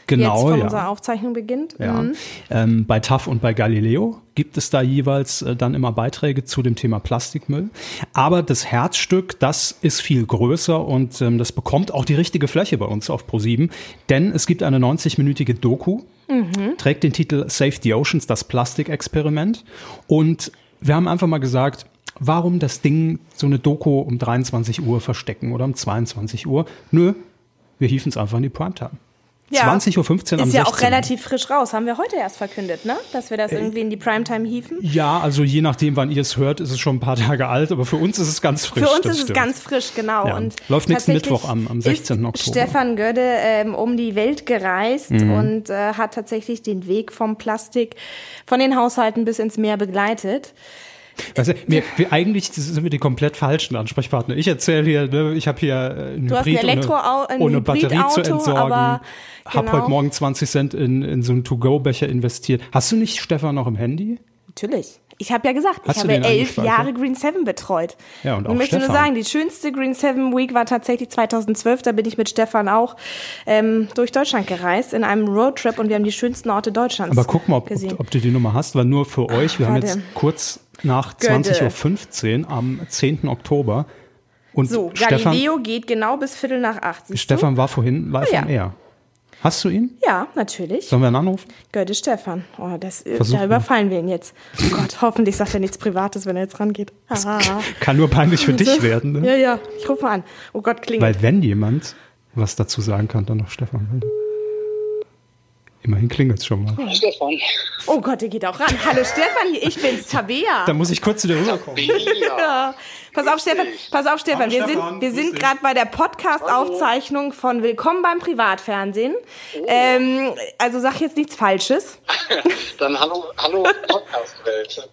genau Jetzt, von ja. unserer Aufzeichnung beginnt. Ja. Mhm. Ähm, bei TAF und bei Galileo gibt es da jeweils äh, dann immer Beiträge zu dem Thema Plastikmüll. Aber das Herzstück, das ist viel größer und ähm, das bekommt auch die richtige Fläche bei uns auf ProSieben, denn es gibt eine 90-minütige Doku, trägt den Titel Save the Oceans, das Plastikexperiment. Und wir haben einfach mal gesagt, warum das Ding so eine Doku um 23 Uhr verstecken oder um 22 Uhr? Nö, wir hiefen es einfach in die Primetime. Ja. 20.15 Uhr am Ist ja auch 16. relativ frisch raus. Haben wir heute erst verkündet, ne? Dass wir Äh, das irgendwie in die Primetime hieven. Ja, also je nachdem, wann ihr es hört, ist es schon ein paar Tage alt, aber für uns ist es ganz frisch. Für uns ist es stimmt. ganz frisch, genau. Ja. Und Läuft nächsten Mittwoch am- am 16. ist Oktober. Stefan Gödde ähm, um die Welt gereist Mhm. und äh, hat tatsächlich den Weg vom Plastik von den Haushalten bis ins Meer begleitet. Also, wir, wir, eigentlich sind wir die komplett falschen Ansprechpartner. Ich erzähle hier, ne, ich habe hier äh, ein Du hast ein Hybrid Elektroau- ein ohne, ohne Batterie zu entsorgen. aber Hab genau. heute Morgen 20 Cent in, in so einen To-Go-Becher investiert. Hast du nicht Stefan noch im Handy? Natürlich. Ich habe ja gesagt, Hast ich habe elf? Jahre Green Seven betreut. Ja, und auch ich möchte nur Stefan. sagen, die schönste Green Seven Week war tatsächlich 2012. Da bin ich mit Stefan auch ähm, durch Deutschland gereist in einem Roadtrip und wir haben die schönsten Orte Deutschlands Aber guck mal, ob, ob, ob du die Nummer hast, weil nur für euch, wir haben warte. jetzt kurz nach Gödde. 20.15 Uhr am 10. Oktober. Und so, Stefan, Galileo geht genau bis Viertel nach acht. Stefan war vorhin live Ah, ja. on air. Hast du ihn? Ja, natürlich. Sollen wir ihn anrufen? Götte Stefan. Oh, das, äh, Versuch da mal. überfallen wir ihn jetzt. Oh Gott, hoffentlich sagt er nichts Privates, wenn er jetzt rangeht. Kann nur peinlich für dich werden. Ne? Ja, ja, ich rufe mal an. Oh Gott, klingelt. Weil wenn jemand was dazu sagen kann, dann noch Stefan. Immerhin klingelt es schon mal. Stefan. Oh Gott, der geht auch ran. Hallo Stefan, ich bin's, Tabea. Da muss ich kurz zu dir rüberkommen. Ja. Pass auf, Stefan, pass auf, Stefan. Hallo, Wir Stefan, sind, wir sind gerade bei der Podcast-Aufzeichnung von Willkommen beim Privatfernsehen. Ähm, also sag jetzt nichts Falsches. Dann hallo, hallo Podcast-Welt.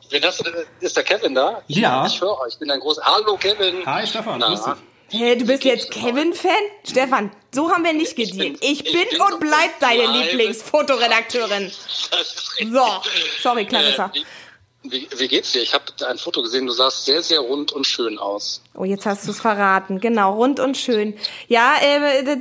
Ist der Kevin da? Ich, Ja. Ich höre euch. Ich bin ein großer. Hallo Kevin. Hi, Stefan, Na, Hä, du bist jetzt Kevin-Fan? Stefan, so haben wir nicht Ich bin- Ich bin und bleib deine Lieblingsfotoredakteurin. So, sorry, Clarissa. Äh, wie, wie, geht's dir? Ich habe ein Foto gesehen. Du sahst sehr, sehr rund und schön aus. Oh, jetzt hast du es verraten. Genau, rund und schön. Ja, äh,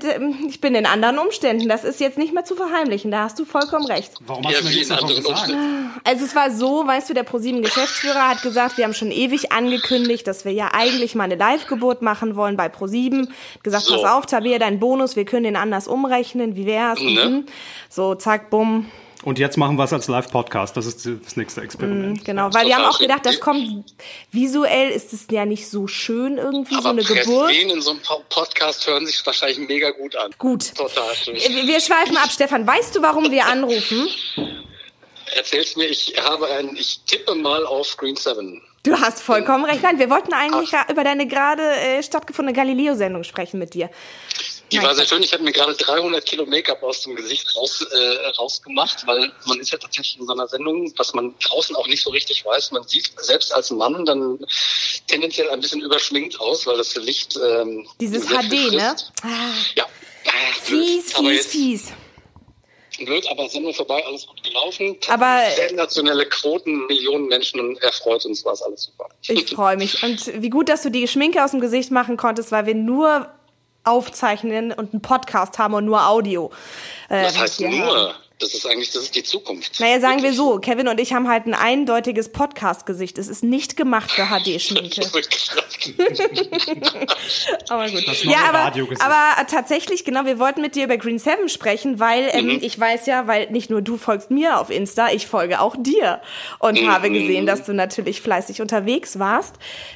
ich bin in anderen Umständen. Das ist jetzt nicht mehr zu verheimlichen. Da hast du vollkommen recht. Warum Ja, wie in anderen Umständen. Also es war so, weißt du, der ProSieben Geschäftsführer hat gesagt, wir haben schon ewig angekündigt, dass wir ja eigentlich mal eine Live-Geburt machen wollen bei ProSieben. Hat gesagt, So. pass auf, Tabea, dein Bonus, wir können den anders umrechnen. Wie wär's? Ne? Mhm. So, zack, bumm. Und jetzt machen wir es als Live-Podcast. Das ist das nächste Experiment. Genau, weil wir haben auch gedacht, das kommt visuell ist es ja nicht so schön irgendwie so Aber eine Geburt. Presswehen in so einem Po- Podcast hören sich wahrscheinlich mega gut an. Gut. Total schön. Wir schweifen ab, Stefan. Weißt du, warum wir anrufen? Erzähl's mir, ich habe ein, ich tippe mal auf Green 7. Du hast vollkommen recht. Nein, wir wollten eigentlich ra- über deine gerade äh, stattgefundene Galileo-Sendung sprechen mit dir. Die Nein, war sehr schön. Ich habe mir gerade 300 Kilo Make-up aus dem Gesicht raus, äh, rausgemacht, weil man ist ja tatsächlich in so einer Sendung, was man draußen auch nicht so richtig weiß. Man sieht selbst als Mann dann tendenziell ein bisschen überschminkt aus, weil das Licht ähm, Dieses HD, ne? Ah, Ja. Ah, blöd. fies, aber fies, fies. Blöd, aber Sendung vorbei, alles gut gelaufen. Aber- sensationelle Quoten, Millionen Menschen erfreut uns, war es alles super. Ich freue mich. Und wie gut, dass du die Schminke aus dem Gesicht machen konntest, weil wir nur aufzeichnen und einen Podcast haben und nur Audio. äh, Was heißt nur? Das ist eigentlich, das ist die Zukunft. Naja, sagen Wirklich. wir so, Kevin und ich haben halt ein eindeutiges Podcast-Gesicht. Es ist nicht gemacht für HD-Schminke. aber gut. Das Ja, aber, Radiogesicht. aber tatsächlich, genau, wir wollten mit dir über Green Seven sprechen, weil ähm, Mhm. ich weiß ja, weil nicht nur du folgst mir auf Insta, ich folge auch dir und Mhm. habe gesehen, dass du natürlich fleißig unterwegs warst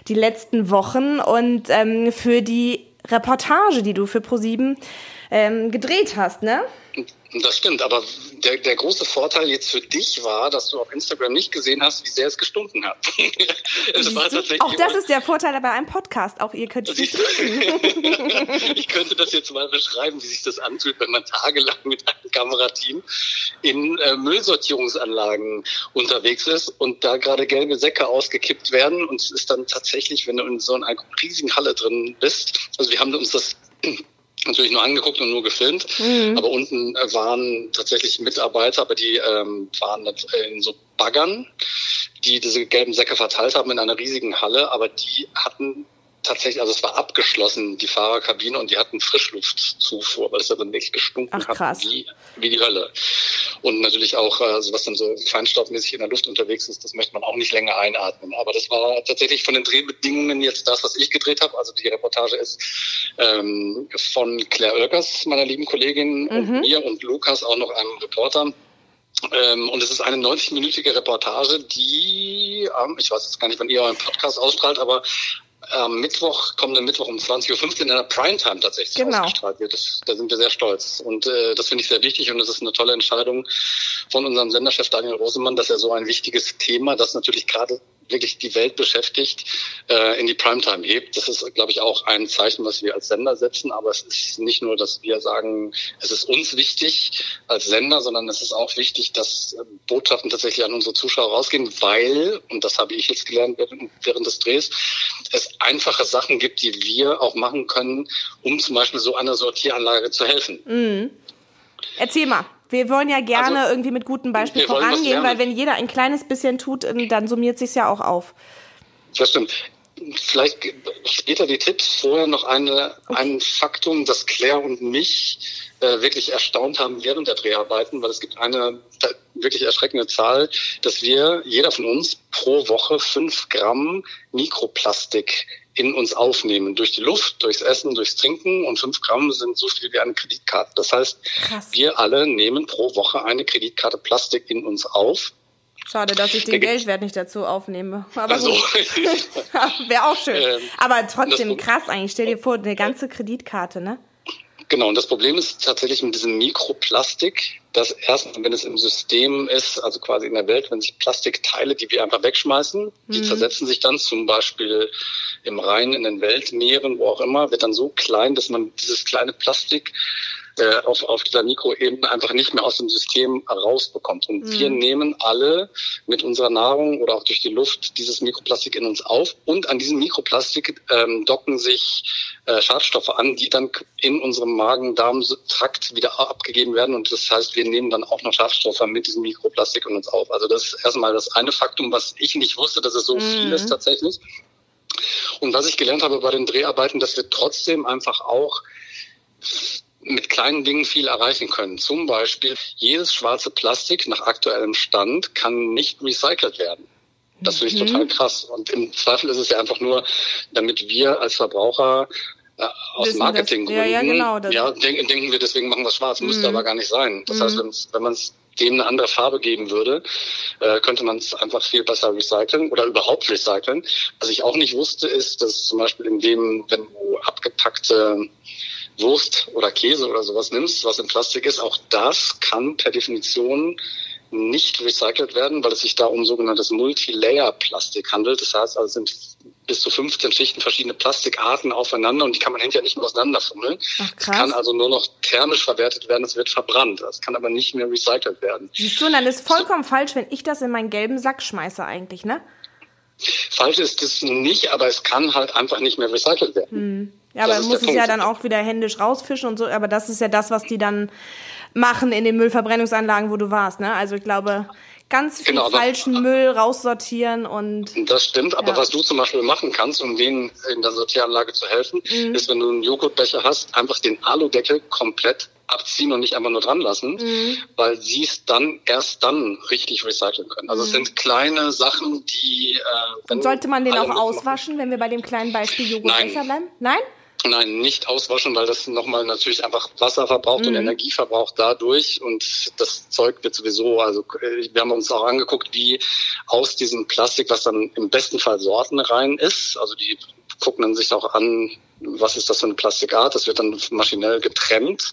die letzten Wochen und ähm, für die Reportage, die du für ProSieben ähm, gedreht hast, ne? Das stimmt, aber der, der große Vorteil jetzt für dich war, dass du auf Instagram nicht gesehen hast, wie sehr es gestunken hat. es war tatsächlich Auch das ist der Vorteil bei einem Podcast. Auch ihr könnt es nicht ich könnte das jetzt mal beschreiben, wie sich das anfühlt, wenn man tagelang mit einem Kamerateam in äh, Müllsortierungsanlagen unterwegs ist und da gerade gelbe Säcke ausgekippt werden und es ist dann tatsächlich, wenn du in so einer riesigen Halle drin bist, also wir haben uns das natürlich nur angeguckt und nur gefilmt, aber unten äh, waren tatsächlich Mitarbeiter, aber die ähm, waren in so Baggern, die diese gelben Säcke verteilt haben in einer riesigen Halle, aber die hatten tatsächlich, also es war abgeschlossen, die Fahrerkabine, und die hatten Frischluftzufuhr, weil es ja dann wirklich gestunken Ach, hat wie, wie die Hölle. Und natürlich auch, äh, also was dann so feinstaubmäßig in der Luft unterwegs ist, das möchte man auch nicht länger einatmen. Aber das war tatsächlich von den Drehbedingungen jetzt das, was ich gedreht habe. Also die Reportage ist ähm, von Claire Oelkers, meiner lieben Kollegin, und mir und Lukas, auch noch einem Reporter. Ähm, und es ist eine 90-minütige Reportage, die, ähm, ich weiß jetzt gar nicht, wann ihr euren Podcast ausstrahlt, aber am Mittwoch, kommenden Mittwoch um 20.15 Uhr in der Primetime tatsächlich Genau. ausgestrahlt wird. Das, da sind wir sehr stolz. Und äh, das finde ich sehr wichtig und es ist eine tolle Entscheidung von unserem Senderchef Daniel Rosemann, dass er so ein wichtiges Thema, das natürlich gerade wirklich die Welt beschäftigt, äh, in die Primetime hebt. Das ist, glaube ich, auch ein Zeichen, was wir als Sender setzen. Aber es ist nicht nur, dass wir sagen, es ist uns wichtig als Sender, sondern es ist auch wichtig, dass äh, Botschaften tatsächlich an unsere Zuschauer rausgehen, weil, und das habe ich jetzt gelernt während, während des Drehs, es einfache Sachen gibt, die wir auch machen können, um zum Beispiel so einer Sortieranlage zu helfen. Erzähl mal. Wir wollen ja gerne Also, irgendwie mit gutem Beispiel vorangehen, weil wenn jeder ein kleines bisschen tut, ähm, dann summiert sich's ja auch auf. Das stimmt. Vielleicht später die Tipps, vorher noch eine, ein Faktum, das Claire und mich äh, wirklich erstaunt haben während der Dreharbeiten, weil es gibt eine wirklich erschreckende Zahl, dass wir, jeder von uns, pro Woche fünf Gramm Mikroplastik in uns aufnehmen. Durch die Luft, durchs Essen, durchs Trinken und fünf Gramm sind so viel wie eine Kreditkarte. Das heißt, Krass. wir alle nehmen pro Woche eine Kreditkarte Plastik in uns auf. Schade, dass ich den Geldwert nicht dazu aufnehme. Aber Also. Wäre auch schön. Ähm, Aber trotzdem krass eigentlich. Stell dir vor, eine ganze Kreditkarte, ne? Genau, und das Problem ist tatsächlich mit diesem Mikroplastik, dass erst wenn es im System ist, also quasi in der Welt, wenn sich Plastikteile, die wir einfach wegschmeißen, die zersetzen sich dann zum Beispiel im Rhein, in den Weltmeeren, wo auch immer, wird dann so klein, dass man dieses kleine Plastik äh, auf, auf dieser Mikroebene einfach nicht mehr aus dem System rausbekommt. Und wir nehmen alle mit unserer Nahrung oder auch durch die Luft dieses Mikroplastik in uns auf. Und an diesem Mikroplastik ähm, docken sich äh, Schadstoffe an, die dann in unserem Magen-Darm-Trakt wieder abgegeben werden. Und das heißt, wir nehmen dann auch noch Schadstoffe mit diesem Mikroplastik in uns auf. Also das ist erstmal das eine Faktum, was ich nicht wusste, dass es so viel ist tatsächlich. Und was ich gelernt habe bei den Dreharbeiten, dass wir trotzdem einfach auch mit kleinen Dingen viel erreichen können. Zum Beispiel, jedes schwarze Plastik nach aktuellem Stand kann nicht recycelt werden. Das finde ich total krass. Und im Zweifel ist es ja einfach nur, damit wir als Verbraucher äh, aus Wissen, Marketinggründen, ja, ja, genau, ja, denken, denken wir, deswegen machen wir schwarz. Müsste aber gar nicht sein. Das heißt, wenn's- wenn man es dem eine andere Farbe geben würde, äh, könnte man es einfach viel besser recyceln oder überhaupt recyceln. Was ich auch nicht wusste, ist, dass zum Beispiel in dem, wenn du abgepackte Wurst oder Käse oder sowas nimmst, was in Plastik ist, auch das kann per Definition nicht recycelt werden, weil es sich da um sogenanntes Multilayer-Plastik handelt. Das heißt, also es sind bis zu 15 Schichten verschiedene Plastikarten aufeinander und die kann man hinterher nicht mehr auseinanderfummeln. Ach, Es krass. kann also nur noch thermisch verwertet werden, es wird verbrannt. Das kann aber nicht mehr recycelt werden. Siehst du, und dann ist vollkommen falsch, wenn ich das in meinen gelben Sack schmeiße eigentlich, ne? Falsch ist es nicht, aber es kann halt einfach nicht mehr recycelt werden. Ja, aber man muss es ja dann auch wieder händisch rausfischen und so. Aber das ist ja das, was die dann machen in den Müllverbrennungsanlagen, wo du warst, ne? Also ich glaube, ganz viel Genau, aber- falschen Müll raussortieren und Das stimmt, aber Ja. was du zum Beispiel machen kannst, um denen in der Sortieranlage zu helfen, Mhm. ist, wenn du einen Joghurtbecher hast, einfach den Aludeckel komplett abziehen und nicht einfach nur dran lassen, Mhm. weil sie es dann erst dann richtig recyceln können. Also es sind kleine Sachen, die äh, Und sollte man den auch auswaschen, wenn wir bei dem kleinen Beispiel Joghurtbecher bleiben? Nein? Nein, nicht auswaschen, weil das nochmal natürlich einfach Wasser verbraucht Mhm. und Energie verbraucht dadurch und das Zeug wird sowieso, also äh, wir haben uns auch angeguckt, wie aus diesem Plastik, was dann im besten Fall sortenrein ist, also die gucken dann sich auch an, was ist das für eine Plastikart, das wird dann maschinell getrennt.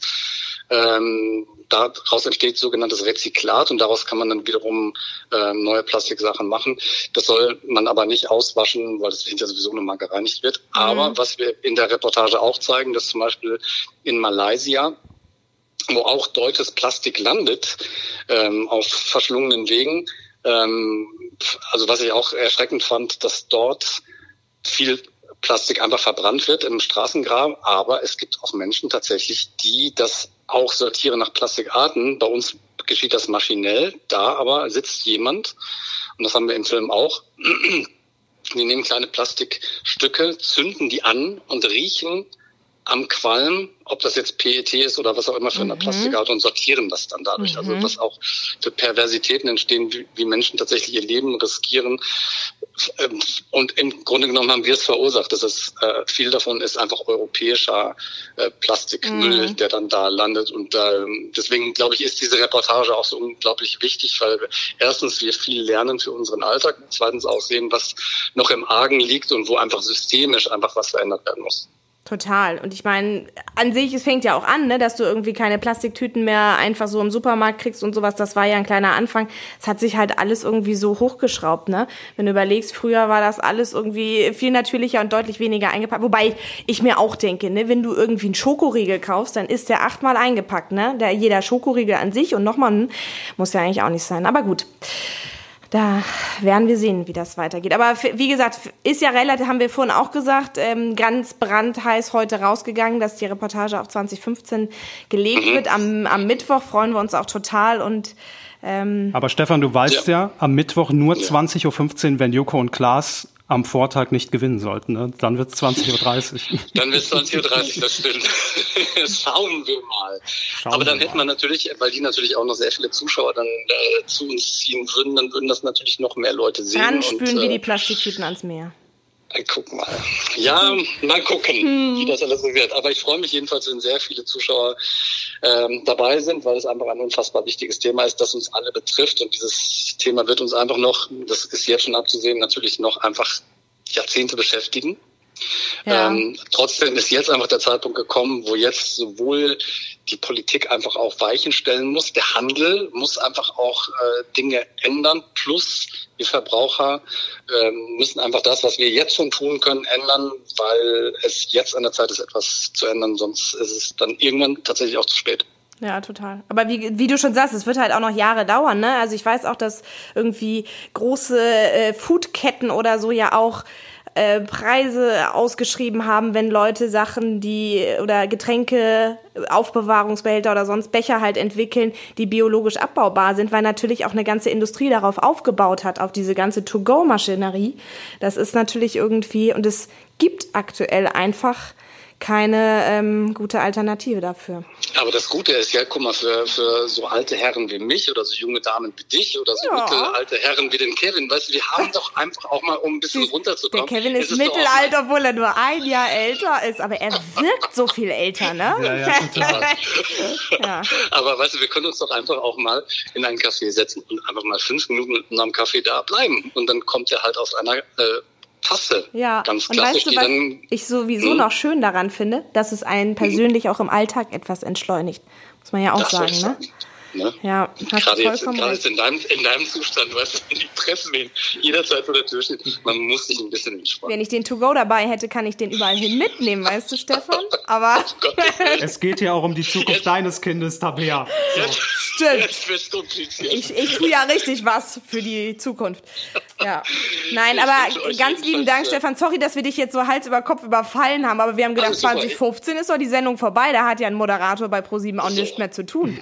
Ähm, daraus entsteht sogenanntes Rezyklat und daraus kann man dann wiederum ähm, neue Plastiksachen machen. Das soll man aber nicht auswaschen, weil das hinterher sowieso nochmal gereinigt wird. Aber was wir in der Reportage auch zeigen, dass zum Beispiel in Malaysia wo auch deutsches Plastik landet ähm, auf verschlungenen Wegen. Ähm, also was ich auch erschreckend fand, dass dort viel Plastik einfach verbrannt wird im Straßengraben, aber es gibt auch Menschen tatsächlich, die das auch sortieren nach Plastikarten. Bei uns geschieht das maschinell, da aber sitzt jemand, und das haben wir im Film auch, die nehmen kleine Plastikstücke, zünden die an und riechen am Qualm, ob das jetzt PET ist oder was auch immer für eine Plastikart und sortieren das dann dadurch. Also was auch für Perversitäten entstehen, wie Menschen tatsächlich ihr Leben riskieren. Ähm, Und im Grunde genommen haben wir es verursacht. Das ist, äh, viel davon ist einfach europäischer äh, Plastikmüll, der dann da landet. Und ähm, deswegen glaube ich, ist diese Reportage auch so unglaublich wichtig, weil erstens wir viel lernen für unseren Alltag, zweitens auch sehen, was noch im Argen liegt und wo einfach systemisch einfach was verändert werden muss. Total. Und ich meine, an sich, es fängt ja auch an, ne, dass du irgendwie keine Plastiktüten mehr einfach so im Supermarkt kriegst und sowas. Das war ja ein kleiner Anfang. Es hat sich halt alles irgendwie so hochgeschraubt, ne? Wenn du überlegst, früher war das alles irgendwie viel natürlicher und deutlich weniger eingepackt. Wobei ich mir auch denke, ne, wenn du irgendwie einen Schokoriegel kaufst, dann ist der achtmal eingepackt, ne? Der, jeder Schokoriegel an sich und nochmal, hm, muss ja eigentlich auch nicht sein. Aber gut. Da werden wir sehen, wie das weitergeht. Aber wie gesagt, ist ja relativ, haben wir vorhin auch gesagt, ähm, ganz brandheiß heute rausgegangen, dass die Reportage auf 2015 gelegt wird. Am, am Mittwoch freuen wir uns auch total und Aber Stefan, du weißt ja, am Mittwoch nur 20.15 Uhr, wenn Joko und Klaas am Vortag nicht gewinnen sollten. Ne? Dann wird es 20.30 Uhr. Dann wird es 20.30 Uhr, das stimmt. Schauen wir mal. Schauen Aber dann wir hätte man natürlich, weil die natürlich auch noch sehr viele Zuschauer dann äh, zu uns ziehen würden, dann würden das natürlich noch mehr Leute sehen. dann und, spülen wir äh, die Plastiktüten ans Meer. Guck mal. Ja, mal gucken, wie das alles so wird. Aber ich freue mich jedenfalls, wenn sehr viele Zuschauer ähm, dabei sind, weil es einfach ein unfassbar wichtiges Thema ist, das uns alle betrifft. Und dieses Thema wird uns einfach noch, das ist jetzt schon abzusehen, natürlich noch einfach Jahrzehnte beschäftigen. Ja. Ähm, trotzdem ist jetzt einfach der Zeitpunkt gekommen, wo jetzt sowohl die Politik einfach auch Weichen stellen muss, der Handel muss einfach auch äh, Dinge ändern, plus wir Verbraucher ähm, müssen einfach das, was wir jetzt schon tun können, ändern, weil es jetzt an der Zeit ist, etwas zu ändern, sonst ist es dann irgendwann tatsächlich auch zu spät. Ja, total. Aber wie, wie du schon sagst, es wird halt auch noch Jahre dauern, ne? Also ich weiß auch, dass irgendwie große äh, Foodketten oder so ja auch äh, Preise ausgeschrieben haben, wenn Leute Sachen, die oder Getränke, Aufbewahrungsbehälter oder sonst Becher halt entwickeln, die biologisch abbaubar sind, weil natürlich auch eine ganze Industrie darauf aufgebaut hat, auf diese ganze To-Go-Maschinerie. Das ist natürlich irgendwie, und es gibt aktuell einfach keine ähm, gute Alternative dafür. Aber das Gute ist ja, guck mal, für, für so alte Herren wie mich oder so junge Damen wie dich oder so Ja. mittelalte Herren wie den Kevin, weißt du, wir haben doch einfach auch mal, um ein bisschen Der runterzukommen. Kevin ist mal- mittelalt, obwohl er nur ein Jahr älter ist, aber er wirkt so viel älter, ne? Ja, ja, total. Ja. Aber weißt du, wir können uns doch einfach auch mal in einen Café setzen und einfach mal fünf Minuten dem Kaffee da bleiben. Und dann kommt er halt aus einer äh, Tasse. Ja, Ganz und klassisch, weißt du, was dann. ich sowieso Hm? noch schön daran finde, dass es einen persönlich auch im Alltag etwas entschleunigt. Muss man ja auch Das sagen, ne? Ne? Ja, hast Gerade jetzt, vollkommen gerade jetzt in deinem, in deinem Zustand, weißt du, wenn die Treffen wen jederzeit vor der Tür steht, man muss sich ein bisschen entspannen. Wenn ich den To-Go dabei hätte, kann ich den überall hin mitnehmen, weißt du, Stefan? Aber Gott, Es geht ja auch um die Zukunft deines Kindes, Tabea. stimmt. jetzt wird's kompliziert. Ich, ich tue ja richtig was für die Zukunft. Ja. Nein, Ich aber ganz lieben Dank, Stefan. Sorry, dass wir dich jetzt so Hals über Kopf überfallen haben, aber wir haben gedacht, Alles super. 2015 ist doch die Sendung vorbei. Da hat ja ein Moderator bei ProSieben auch So. nichts mehr zu tun.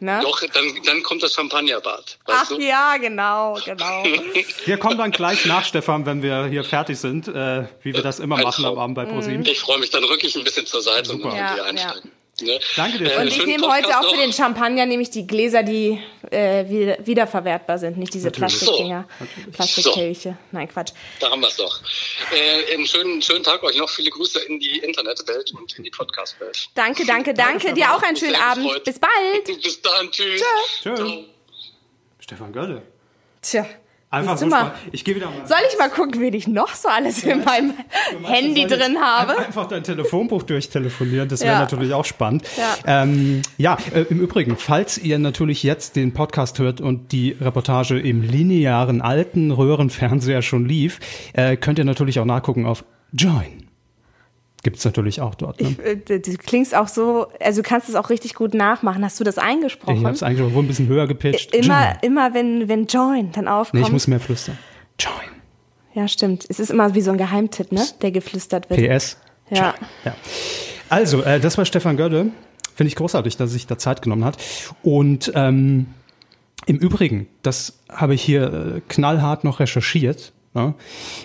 Ne? Doch, dann, dann kommt das Champagnerbad. Ach du? ja, genau, genau. Wir kommen dann gleich nach, Stefan, wenn wir hier fertig sind, äh, wie wir das immer Ein machen am Traum. Abend bei ProSieben. Ich freue mich, dann rück ich ein bisschen zur Seite und Super. dann Ja, wieder ja. Ne? Danke dir. Äh, Und ich nehme heute auch für den Champagner nämlich die Gläser, die äh, wieder, wiederverwertbar sind, nicht diese. Plastikdinger, Plastikkelche. Nein, Quatsch. Da haben wir es doch. Äh, einen schönen, schönen Tag euch noch. Viele Grüße in die Internetwelt und in die Podcast-Welt. Danke, danke, danke. Dir auch einen schönen Abend. Bis bald. Bis dann. Tschüss. Tschö. Ciao. Stefan Gölle. Tja. Einfach so. mal. Ich gehe wieder mal. Soll ich mal gucken, wen ich noch so alles in meinem Handy drin habe? Einfach dein Telefonbuch durchtelefonieren, das wäre Ja. natürlich auch spannend. Ja. ähm, ja äh, im Übrigen, falls ihr natürlich jetzt den Podcast hört und die Reportage im linearen alten Röhrenfernseher schon lief, äh, könnt ihr natürlich auch nachgucken auf Join. Gibt's natürlich auch dort. Ne? Äh, Du klingst auch so, also du kannst es auch richtig gut nachmachen. Hast du das eingesprochen? Ich habe es eigentlich wohl ein bisschen höher gepitcht. immer, Join. immer wenn, wenn Join dann aufkommt. Nee, ich muss mehr flüstern. Join. ja, stimmt. Es ist immer wie so ein Geheimtipp, ne? Der geflüstert wird. PS. Ja. Ja. Also, äh, das war Stefan Gödde. Finde ich großartig, dass er sich da Zeit genommen hat. Und ähm, im Übrigen, das habe ich hier äh, knallhart noch recherchiert. Ne?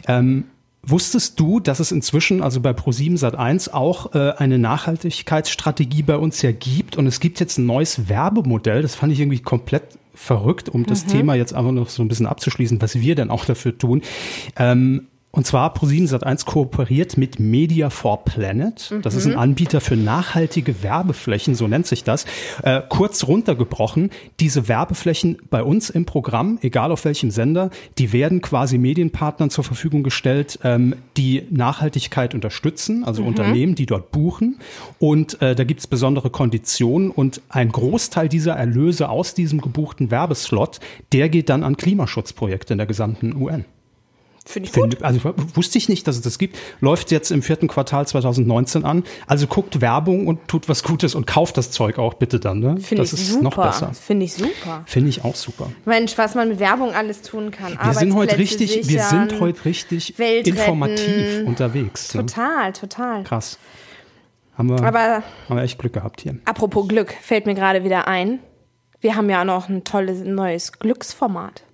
Ähm, wusstest du, dass es inzwischen, also bei Pro7 Sat1 auch äh, eine Nachhaltigkeitsstrategie bei uns ja gibt? Und es gibt jetzt ein neues Werbemodell, das fand ich irgendwie komplett verrückt, um das Thema jetzt einfach noch so ein bisschen abzuschließen, was wir denn auch dafür tun. Ähm, und zwar ProSieben Sat1 kooperiert mit Media for Planet. Das ist ein Anbieter für nachhaltige Werbeflächen, so nennt sich das. Äh, kurz runtergebrochen, diese Werbeflächen bei uns im Programm, egal auf welchem Sender, die werden quasi Medienpartnern zur Verfügung gestellt, ähm, die Nachhaltigkeit unterstützen, also Unternehmen, die dort buchen. Und äh, da gibt's besondere Konditionen und ein Großteil dieser Erlöse aus diesem gebuchten Werbeslot, der geht dann an Klimaschutzprojekte in der gesamten UN. Finde ich gut. Finde, also wusste ich nicht, dass es das gibt. Läuft jetzt im vierten Quartal 2019 an. Also guckt Werbung und tut was Gutes und kauft das Zeug auch bitte dann. Ne? Finde das ich ist super. noch besser. Finde ich super. Finde ich auch super. Mensch, was man mit Werbung alles tun kann. Wir sind heute richtig, wir sichern. sind heute richtig informativ unterwegs. Ne? Total, total. Krass. Haben wir, Aber haben wir echt Glück gehabt hier. apropos Glück, fällt mir gerade wieder ein. Wir haben ja noch ein tolles neues Glücksformat.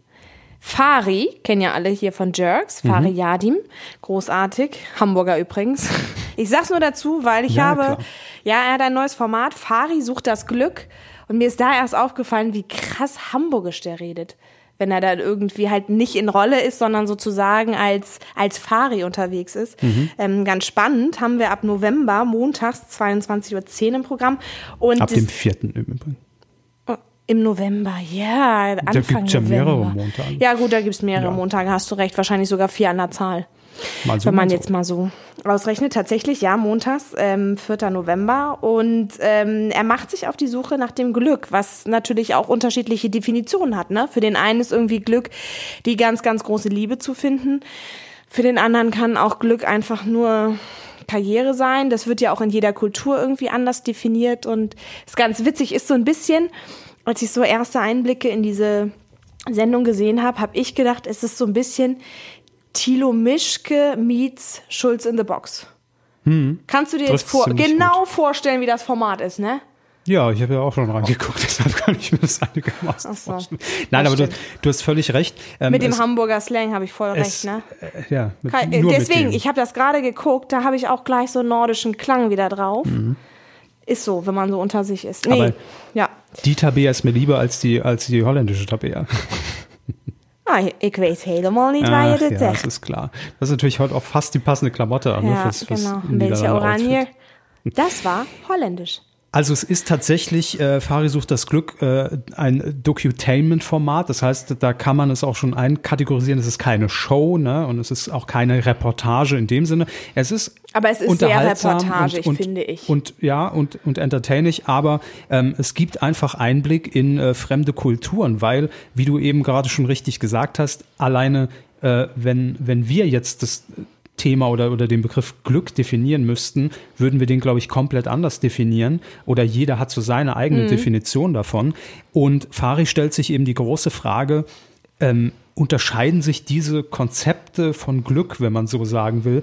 Fari, kennen ja alle hier von Jerks, Fari Mhm. Yadim, großartig, Hamburger übrigens. Ich sag's nur dazu, weil ich Ja, habe, klar. ja, er hat ein neues Format, Fari sucht das Glück und mir ist da erst aufgefallen, wie krass hamburgisch der redet. Wenn er dann irgendwie halt nicht in Rolle ist, sondern sozusagen als, als Fari unterwegs ist. Mhm. Ähm, ganz spannend, haben wir ab November, montags 22.10 Uhr im Programm. Und Ab dem vierten im Übrigen. Im November, ja, Anfang gibt's ja November. mehrere Montage. Ja, gut, da gibt's mehrere Ja. Montage, hast du recht, wahrscheinlich sogar vier an der Zahl. Mal so, wenn man so. jetzt mal so ausrechnet, tatsächlich, ja, montags, ähm, 4. November. Und ähm, er macht sich auf die Suche nach dem Glück, was natürlich auch unterschiedliche Definitionen hat. Ne? Für den einen ist irgendwie Glück, die ganz, ganz große Liebe zu finden. Für den anderen kann auch Glück einfach nur Karriere sein. Das wird ja auch in jeder Kultur irgendwie anders definiert. Und ist ganz witzig, ist so ein bisschen, als ich so erste Einblicke in diese Sendung gesehen habe, habe ich gedacht, es ist so ein bisschen Thilo Mischke meets Schulz in the Box. Kannst du dir jetzt Trifft's vor genau vorstellen, wie das Format ist, ne? Ja, ich habe ja auch schon reingeguckt, deshalb kann ich mir das einigermaßen so. vorstellen. Nein, Das aber du, du hast völlig recht. Ähm, Mit dem es- Hamburger Slang habe ich voll es, recht, ne? Äh, ja, mit, Kai- nur Deswegen, mit ich habe das gerade geguckt, da habe ich auch gleich so einen nordischen Klang wieder drauf. Ist so, wenn man so unter sich ist. Nee. Aber- ja. Die Tabea ist mir lieber als die, als die holländische Tabea. Ah, ich weiß helemaal nicht, Ach, dit ja, zegt. das ist klar. Das ist natürlich heute auch fast die passende Klamotte an. ne, Ja, fürs, fürs genau. Niederlande Oranje. Das war holländisch. Also es ist tatsächlich, äh, Fari sucht das Glück, äh, ein Docutainment-Format. Das heißt, da kann man es auch schon einkategorisieren. Es ist keine Show, ne? Und es ist auch keine Reportage in dem Sinne. Es ist Aber es ist sehr unterhaltsam reportagig, finde ich. Und ja, und, und entertaining, aber ähm, es gibt einfach Einblick in äh, fremde Kulturen, weil, wie du eben gerade schon richtig gesagt hast, alleine äh, wenn, wenn wir jetzt das Thema oder, oder den Begriff Glück definieren müssten, würden wir den, glaube ich, komplett anders definieren. Oder jeder hat so seine eigene Definition davon. Und Fari stellt sich eben die große Frage, ähm, unterscheiden sich diese Konzepte von Glück, wenn man so sagen will,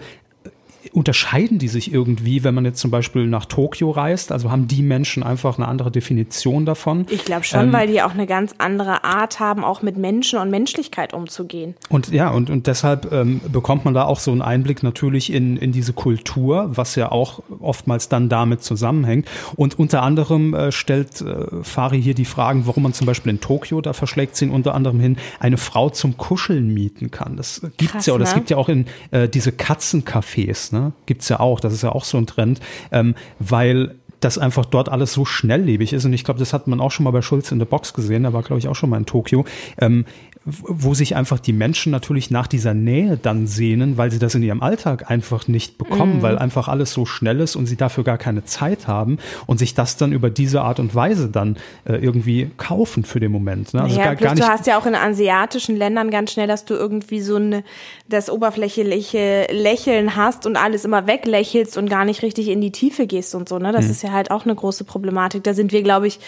unterscheiden die sich irgendwie, wenn man jetzt zum Beispiel nach Tokio reist? Also haben die Menschen einfach eine andere Definition davon? Ich glaube schon, Ähm, weil die auch eine ganz andere Art haben, auch mit Menschen und Menschlichkeit umzugehen. Und ja, und, und deshalb ähm, bekommt man da auch so einen Einblick natürlich in, in diese Kultur, was ja auch oftmals dann damit zusammenhängt. Und unter anderem äh, stellt äh, Fari hier die Fragen, warum man zum Beispiel in Tokio, da verschlägt sie ihn unter anderem hin, eine Frau zum Kuscheln mieten kann. Das gibt's Krass, ja, oder es ne? gibt ja auch in äh, diese Katzencafés, ne? Gibt's ja auch. Das ist ja auch so ein Trend, ähm, weil dass einfach dort alles so schnelllebig ist. Und ich glaube, das hat man auch schon mal bei Schulz in der Box gesehen. Da war, glaube ich, auch schon mal in Tokio. Ähm, wo sich einfach die Menschen natürlich nach dieser Nähe dann sehnen, weil sie das in ihrem Alltag einfach nicht bekommen, weil einfach alles so schnell ist und sie dafür gar keine Zeit haben und sich das dann über diese Art und Weise dann äh, irgendwie kaufen für den Moment. Ne? Also ja, gar, gar nicht, du hast ja auch in asiatischen Ländern ganz schnell, dass du irgendwie so eine, das oberflächliche Lächeln hast und alles immer weglächelst und gar nicht richtig in die Tiefe gehst und so, ne? Hm. Das ist ja halt auch eine große Problematik. Da sind wir, glaube ich,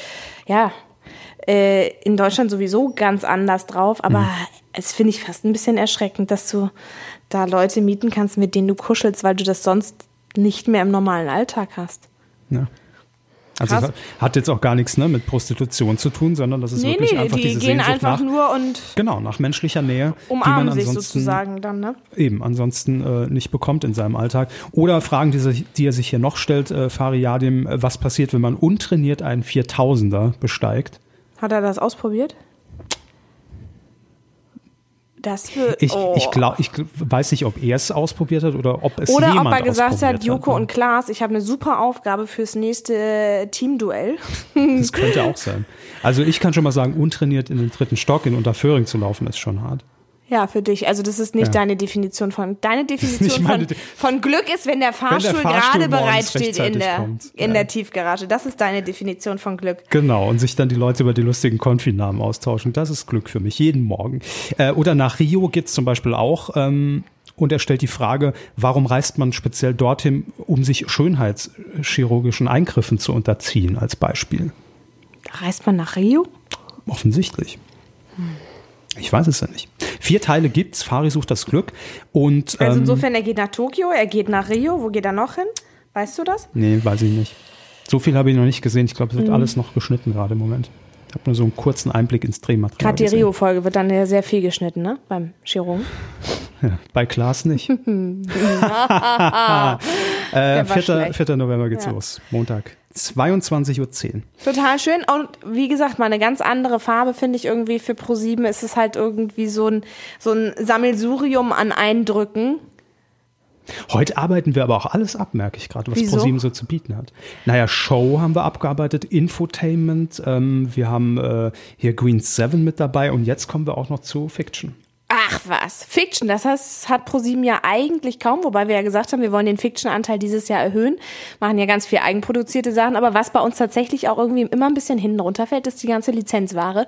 ja, äh, in Deutschland sowieso ganz anders drauf, aber Hm. es finde ich fast ein bisschen erschreckend, dass du da Leute mieten kannst, mit denen du kuschelst, weil du das sonst nicht mehr im normalen Alltag hast. ja. Also Krass. es hat- jetzt auch gar nichts ne, mit Prostitution zu tun, sondern das ist Nee, wirklich nee, einfach die diese gehen Sehnsucht einfach nach, nur und genau, nach menschlicher Nähe, die man umarmen sich ansonsten sozusagen dann, ne? eben ansonsten äh, nicht bekommt in seinem Alltag. Oder Fragen, die, sich, die er sich hier noch stellt, äh, Fariadim, äh, was passiert, wenn man untrainiert einen 4000er besteigt? Hat er das ausprobiert? Das für, Ich, oh. ich, glaub, ich weiß nicht, ob er es ausprobiert hat oder ob es Oder ob jemand er gesagt hat, Joko ne? und Klaas, ich habe eine super Aufgabe fürs nächste äh, Teamduell. Das könnte auch sein. Also ich kann schon mal sagen, untrainiert in den dritten Stock in Unterföhring zu laufen, ist schon hart. Ja, für dich. Also das ist nicht Ja. deine Definition von. Deine Definition von, De- von Glück ist, wenn der Fahrstuhl, Fahrstuhl gerade bereitsteht in der, kommt. in Ja. der Tiefgarage. Das ist deine Definition von Glück. Genau, und sich dann die Leute über die lustigen Konfinamen austauschen. Das ist Glück für mich, jeden Morgen. Äh, oder nach Rio geht's zum Beispiel auch. Ähm, und er stellt die Frage, warum reist man speziell dorthin, um sich schönheitschirurgischen Eingriffen zu unterziehen, als Beispiel. Reist man nach Rio? Offensichtlich. Ich weiß es ja nicht. Vier Teile gibt's. Fari sucht das Glück. Und Also ähm, insofern, er geht nach Tokio, er geht nach Rio. Wo geht er noch hin? Weißt du das? Nee, weiß ich nicht. So viel habe ich noch nicht gesehen. Ich glaube, es wird Mhm. alles noch geschnitten gerade im Moment. Ich habe nur so einen kurzen Einblick ins Drehmaterial. Gerade die. Rio-Folge wird dann ja sehr viel geschnitten, ne? Beim Chirurgen. Ja, bei Klaas nicht. äh, war 4. schlecht. 4. November geht's Ja. los. Montag. 22.10 Uhr. Total schön. Und wie gesagt, mal eine ganz andere Farbe finde ich irgendwie für Pro7. Ist es halt irgendwie so ein, so ein Sammelsurium an Eindrücken. Heute arbeiten wir aber auch alles ab, merke ich gerade, was Wieso? ProSieben so zu bieten hat. Naja, Show haben wir abgearbeitet, Infotainment, ähm, wir haben äh, hier Green 7 mit dabei und jetzt kommen wir auch noch zu Fiction. Ach was, Fiction, das heißt, hat ProSieben ja eigentlich kaum, wobei wir ja gesagt haben, wir wollen den Fiction-Anteil dieses Jahr erhöhen, machen ja ganz viel eigenproduzierte Sachen, aber was bei uns tatsächlich auch irgendwie immer ein bisschen hinten runterfällt, ist die ganze Lizenzware,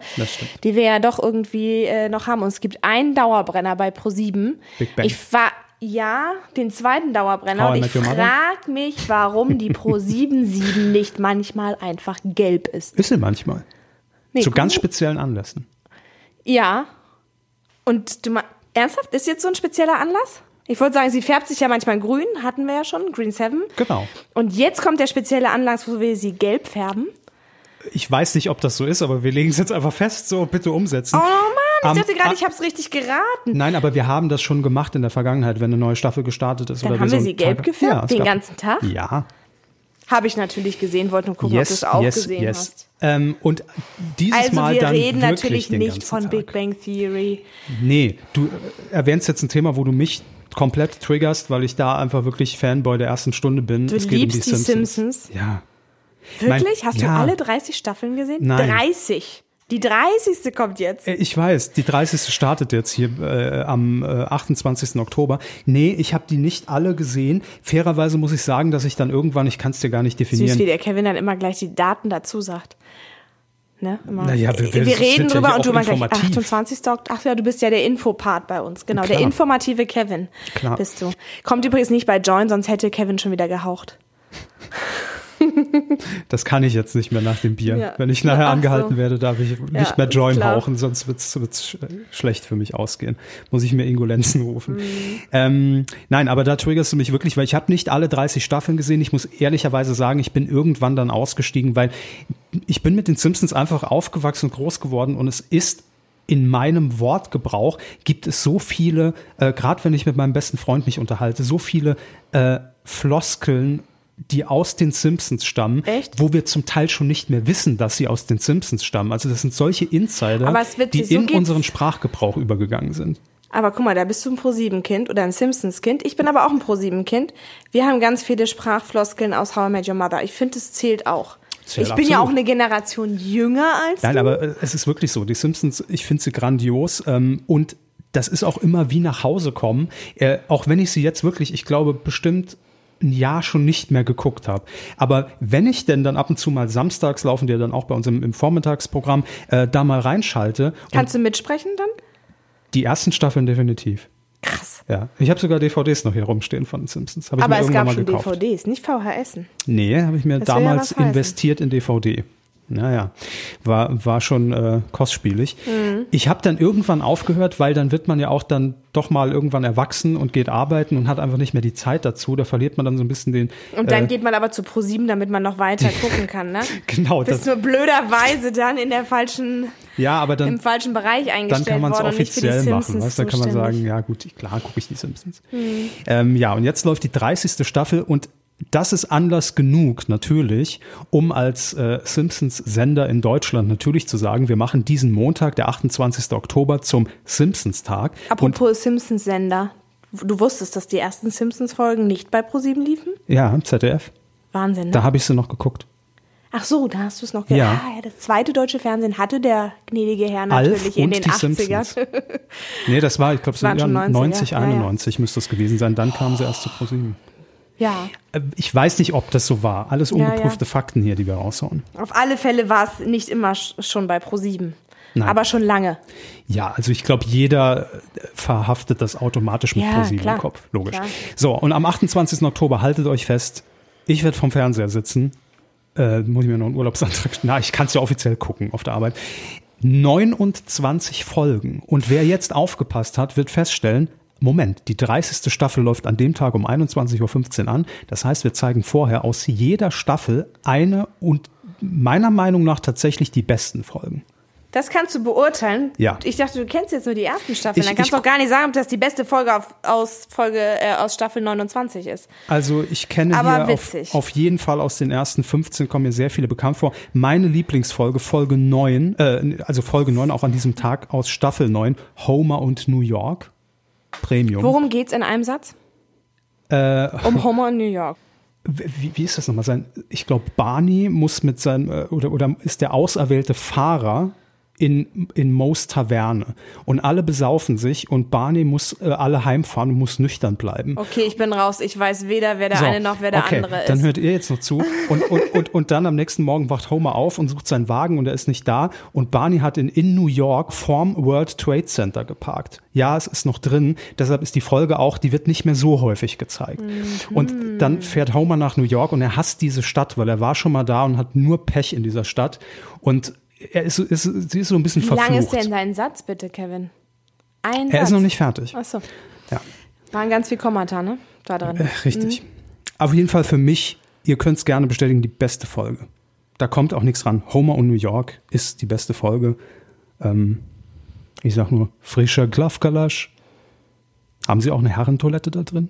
die wir ja doch irgendwie äh, noch haben. Und es gibt einen Dauerbrenner bei ProSieben. Big Bang. Ich war ja, den zweiten Dauerbrenner. Und ich Your Mother? frag mich, warum die Pro 77 nicht manchmal einfach gelb ist. Ist sie manchmal. Nee, zu ganz gut. speziellen Anlässen. Ja. Und du ernsthaft, ist jetzt so ein spezieller Anlass? Ich wollte sagen, sie färbt sich ja manchmal grün, hatten wir ja schon, Green 7. Genau. Und jetzt kommt der spezielle Anlass, wo wir sie gelb färben. Ich weiß nicht, ob das so ist, aber wir legen es jetzt einfach fest, so bitte umsetzen. Oh Mann, ich Am- dachte gerade, ich habe es richtig geraten. Nein, aber wir haben das schon gemacht in der Vergangenheit, wenn eine neue Staffel gestartet ist. Dann oder haben so wir einen sie gelb Tag- gefärbt, es den gab- ganzen Tag? Ja. Habe ich natürlich gesehen, wollte nur gucken, ob du Yes, es auch yes, gesehen yes. hast. Ähm, und dieses Also Mal wir dann reden wirklich natürlich nicht von Tag. Big Bang Theory. Nee, du äh, erwähnst jetzt ein Thema, wo du mich komplett triggerst, weil ich da einfach wirklich Fanboy der ersten Stunde bin. Du es liebst um die die Simpsons. Simpsons? Ja. Wirklich? Mein- Hast ja. du alle 30 Staffeln gesehen? Nein. 30. Die 30. kommt jetzt. Äh, Ich weiß, die 30. startet jetzt hier äh, am äh, 28. Oktober. Nee, ich habe die nicht alle gesehen. Fairerweise muss ich sagen, dass ich dann irgendwann, ich kann es dir gar nicht Süß, definieren. wie der Kevin dann immer gleich die Daten dazu sagt. Ne? Immer. Naja, wir- wir wir reden ja drüber hier und du meinst gleich informativ. 28. Ok- Ach ja, du bist ja der Infopart bei uns. Genau, der Klar. informative Kevin Klar. bist du. Kommt übrigens nicht bei Join, sonst hätte Kevin schon wieder gehaucht. Das kann ich jetzt nicht mehr nach dem Bier. Ja. Wenn ich nachher Ach so. angehalten werde, darf ich Ja, nicht mehr Join klar. rauchen, sonst wird es sch schlecht für mich ausgehen. Muss ich mir Ingolenzen rufen. Mhm. Ähm, nein, aber da triggerst du mich wirklich, weil ich habe nicht alle 30 Staffeln gesehen. Ich muss ehrlicherweise sagen, ich bin irgendwann dann ausgestiegen, weil ich bin mit den Simpsons einfach aufgewachsen und groß geworden und es ist in meinem Wortgebrauch gibt es so viele, äh, gerade wenn ich mit meinem besten Freund mich unterhalte, so viele äh, Floskeln, die aus den Simpsons stammen, Echt? wo wir zum Teil schon nicht mehr wissen, dass sie aus den Simpsons stammen. Also das sind solche Insider, die so in geht's. unseren Sprachgebrauch übergegangen sind. Aber guck mal, da bist du ein Pro-7-Kind oder ein Simpsons-Kind. Ich bin aber auch ein Pro-7-Kind. Wir haben ganz viele Sprachfloskeln aus How I Met Your Mother. Ich finde, es zählt auch. Zählt ich bin ja auch eine Generation jünger als Nein, du. aber äh, es ist wirklich so. Die Simpsons, ich finde sie grandios ähm, und das ist auch immer wie nach Hause kommen. Äh, auch wenn ich sie jetzt wirklich, ich glaube, bestimmt ein Jahr schon nicht mehr geguckt habe. Aber wenn ich denn dann ab und zu mal samstags laufen, die ja dann auch bei uns im, im Vormittagsprogramm, äh, da mal reinschalte, Kannst du mitsprechen dann? die ersten Staffeln definitiv. Krass. Ja, ich habe sogar DVDs noch hier rumstehen von den Simpsons. Hab ich Aber mir es irgendwann gab mal schon gekauft. DVDs, nicht VHS. Nee, habe ich mir Das ja damals heißen. investiert in DVD. Naja, war, war schon äh, kostspielig. Mhm. Ich habe dann irgendwann aufgehört, weil dann wird man ja auch dann doch mal irgendwann erwachsen und geht arbeiten und hat einfach nicht mehr die Zeit dazu. Da verliert man dann so ein bisschen den. Und dann äh, geht man aber zu Pro7, damit man noch weiter gucken kann, ne? genau, Bist das, nur blöderweise dann in der falschen, ja, aber dann, im falschen Bereich dann eingestellt kann man es offiziell machen. Weißt? Dann kann man sagen, ja gut, klar gucke ich die Simpsons. Mhm. Ähm, ja, und jetzt läuft die 30. Staffel und das ist Anlass genug natürlich, um als äh, Simpsons-Sender in Deutschland natürlich zu sagen, wir machen diesen Montag, der 28. Oktober, zum Simpsons-Tag. Und Apropos Simpsons-Sender. Du wusstest, dass die ersten Simpsons-Folgen nicht bei Pro7 liefen? ja, ZDF, Wahnsinn, ne? da habe ich sie noch geguckt. Ach so, da hast du es noch Ja. gehört. Ah, ja, das zweite deutsche Fernsehen hatte der gnädige Herr Alf natürlich in und den die 80ern. Simpsons. Nee, das war, ich glaube, so waren ja, schon 90er, 90, ja, ja. 91 müsste es gewesen sein. Dann kamen sie erst zu ProSieben. Ja, Äh, Ich weiß nicht, ob das so war. Alles Ja, ungeprüfte ja. Fakten hier, die wir raushauen. auf alle Fälle war es nicht immer sch- schon bei Pro7. Nein. Aber schon lange. Ja, also ich glaube, jeder äh, verhaftet das automatisch mit Ja, ProSieben im Kopf. Logisch. Klar. So, und am 28. Oktober, haltet euch fest, ich werde vom Fernseher sitzen. Äh, muss ich mir noch einen Urlaubsantrag Na, ich kann es ja offiziell gucken auf der Arbeit. 29 Folgen. Und wer jetzt aufgepasst hat, wird feststellen, Moment, die 30. Staffel läuft an dem Tag um 21.15 Uhr an. Das heißt, wir zeigen vorher aus jeder Staffel eine und meiner Meinung nach tatsächlich die besten Folgen. Das kannst du beurteilen. Ja. Ich dachte, du kennst jetzt nur die ersten Staffeln. Ich- Dann kannst du auch gar nicht sagen, ob das die beste Folge auf, aus, Folge, äh, aus Staffel 29 ist. Also ich kenne Aber hier auf, auf jeden Fall aus den ersten 15 kommen mir sehr viele bekannt vor. Meine Lieblingsfolge, Folge 9, äh, also Folge 9 auch an diesem Tag aus Staffel 9, Homer und New York. Premium. Worum geht's in einem Satz? Äh, Um Homer in New York. wie, wie ist das nochmal? Sein, ich glaube, Barney muss mit seinem, äh, oder, oder ist der auserwählte Fahrer in, in Mo's Taverne. Und alle besaufen sich und Barney muss äh, alle heimfahren und muss nüchtern bleiben. Okay, ich bin raus. Ich weiß weder, wer der So, eine noch wer der okay, andere ist. Dann hört ihr jetzt noch zu. Und, und, und, und dann am nächsten Morgen wacht Homer auf und sucht seinen Wagen und er ist nicht da. Und Barney hat in, in New York vorm World Trade Center geparkt. Ja, es ist noch drin. Deshalb ist die Folge auch, die wird nicht mehr so häufig gezeigt. Mhm. Und dann fährt Homer nach New York und er hasst diese Stadt, weil er war schon mal da und hat nur Pech in dieser Stadt. Und er ist, so- ist, sie ist so ein bisschen Wie verflucht. lang ist denn dein Satz, bitte, Kevin? Ein er Satz. ist noch nicht fertig. Achso. Ja. Waren ganz viel Kommata, ne? Da drin. Äh, Richtig. Auf jeden Fall für mich, ihr könnt es gerne bestätigen, die beste Folge. Da kommt auch nichts ran. Homer und New York ist die beste Folge. Ähm, ich sag nur, frischer Glafkalasch. Haben Sie auch eine Herrentoilette da drin?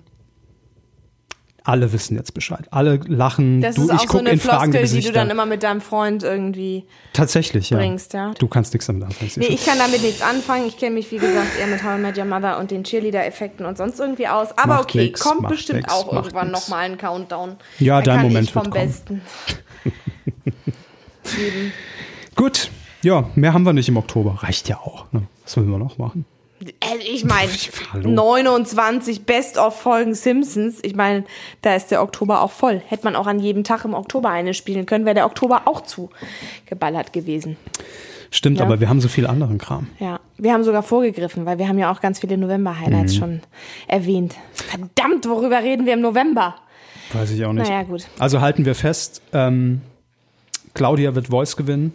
Alle wissen jetzt Bescheid. Alle lachen. Das du, ist ich auch so guck eine Floskel, die du dann immer mit deinem Freund irgendwie. Tatsächlich, ja. bringst, ja. Du kannst nichts damit anfangen. Nee, ich kann damit nichts anfangen. Ich kenne mich, wie gesagt, eher mit How I Met Your Mother und den Cheerleader-Effekten und sonst irgendwie aus. Aber Macht okay, nix, kommt bestimmt nix, auch irgendwann nochmal ein Countdown. Ja, Dann dein kann Moment ich vom wird kommen. Besten. Gut. Ja, mehr haben wir nicht im Oktober. Reicht ja auch. Ne? Was wollen wir noch machen? Äh, Ich meine, Hallo. 29 Best-of-Folgen Simpsons. Ich meine, da ist der Oktober auch voll. Hätte man auch an jedem Tag im Oktober eine spielen können, wäre der Oktober auch zu geballert gewesen. Stimmt, Ja. aber wir haben so viel anderen Kram. Ja, wir haben sogar vorgegriffen, weil wir haben ja auch ganz viele Mhm. November-Highlights schon erwähnt. Verdammt, worüber reden wir im November? Weiß ich auch nicht. Naja, gut. Also halten wir fest, ähm, Claudia wird Voice gewinnen.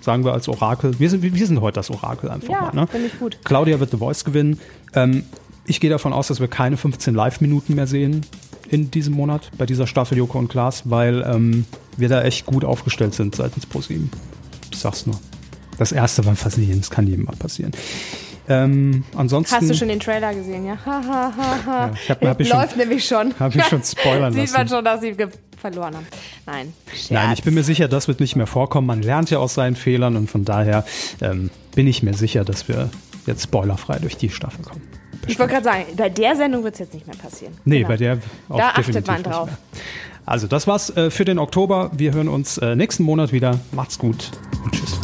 Sagen wir als Orakel. Wir sind, wir sind heute das Orakel einfach Ja, mal. Ne? finde ich gut. Claudia wird The Voice gewinnen. Ähm, ich gehe davon aus, dass wir keine 15 Live-Minuten mehr sehen in diesem Monat bei dieser Staffel Joko und Klaas, weil ähm, wir da echt gut aufgestellt sind seitens ProSieben. Ich sag's nur. Das erste beim Versehen, das kann jedem mal passieren. Ähm, ansonsten Hast du schon den Trailer gesehen, ja? Ha, ha, ha, ha. Ja, ich hab- hab ich schon- Läuft nämlich schon. hab ich schon spoilern Sieht man lassen. schon, dass sie verloren haben. Nein. Scherz. Nein, ich bin mir sicher, das wird nicht mehr vorkommen. Man lernt ja aus seinen Fehlern und von daher ähm, bin ich mir sicher, dass wir jetzt spoilerfrei durch die Staffel kommen. Ich wollte gerade sagen, bei der Sendung wird es jetzt nicht mehr passieren. Nee, Genau. bei der auch Da achtet man drauf. Also, das war's äh, für den Oktober. Wir hören uns äh, nächsten Monat wieder. Macht's gut und tschüss.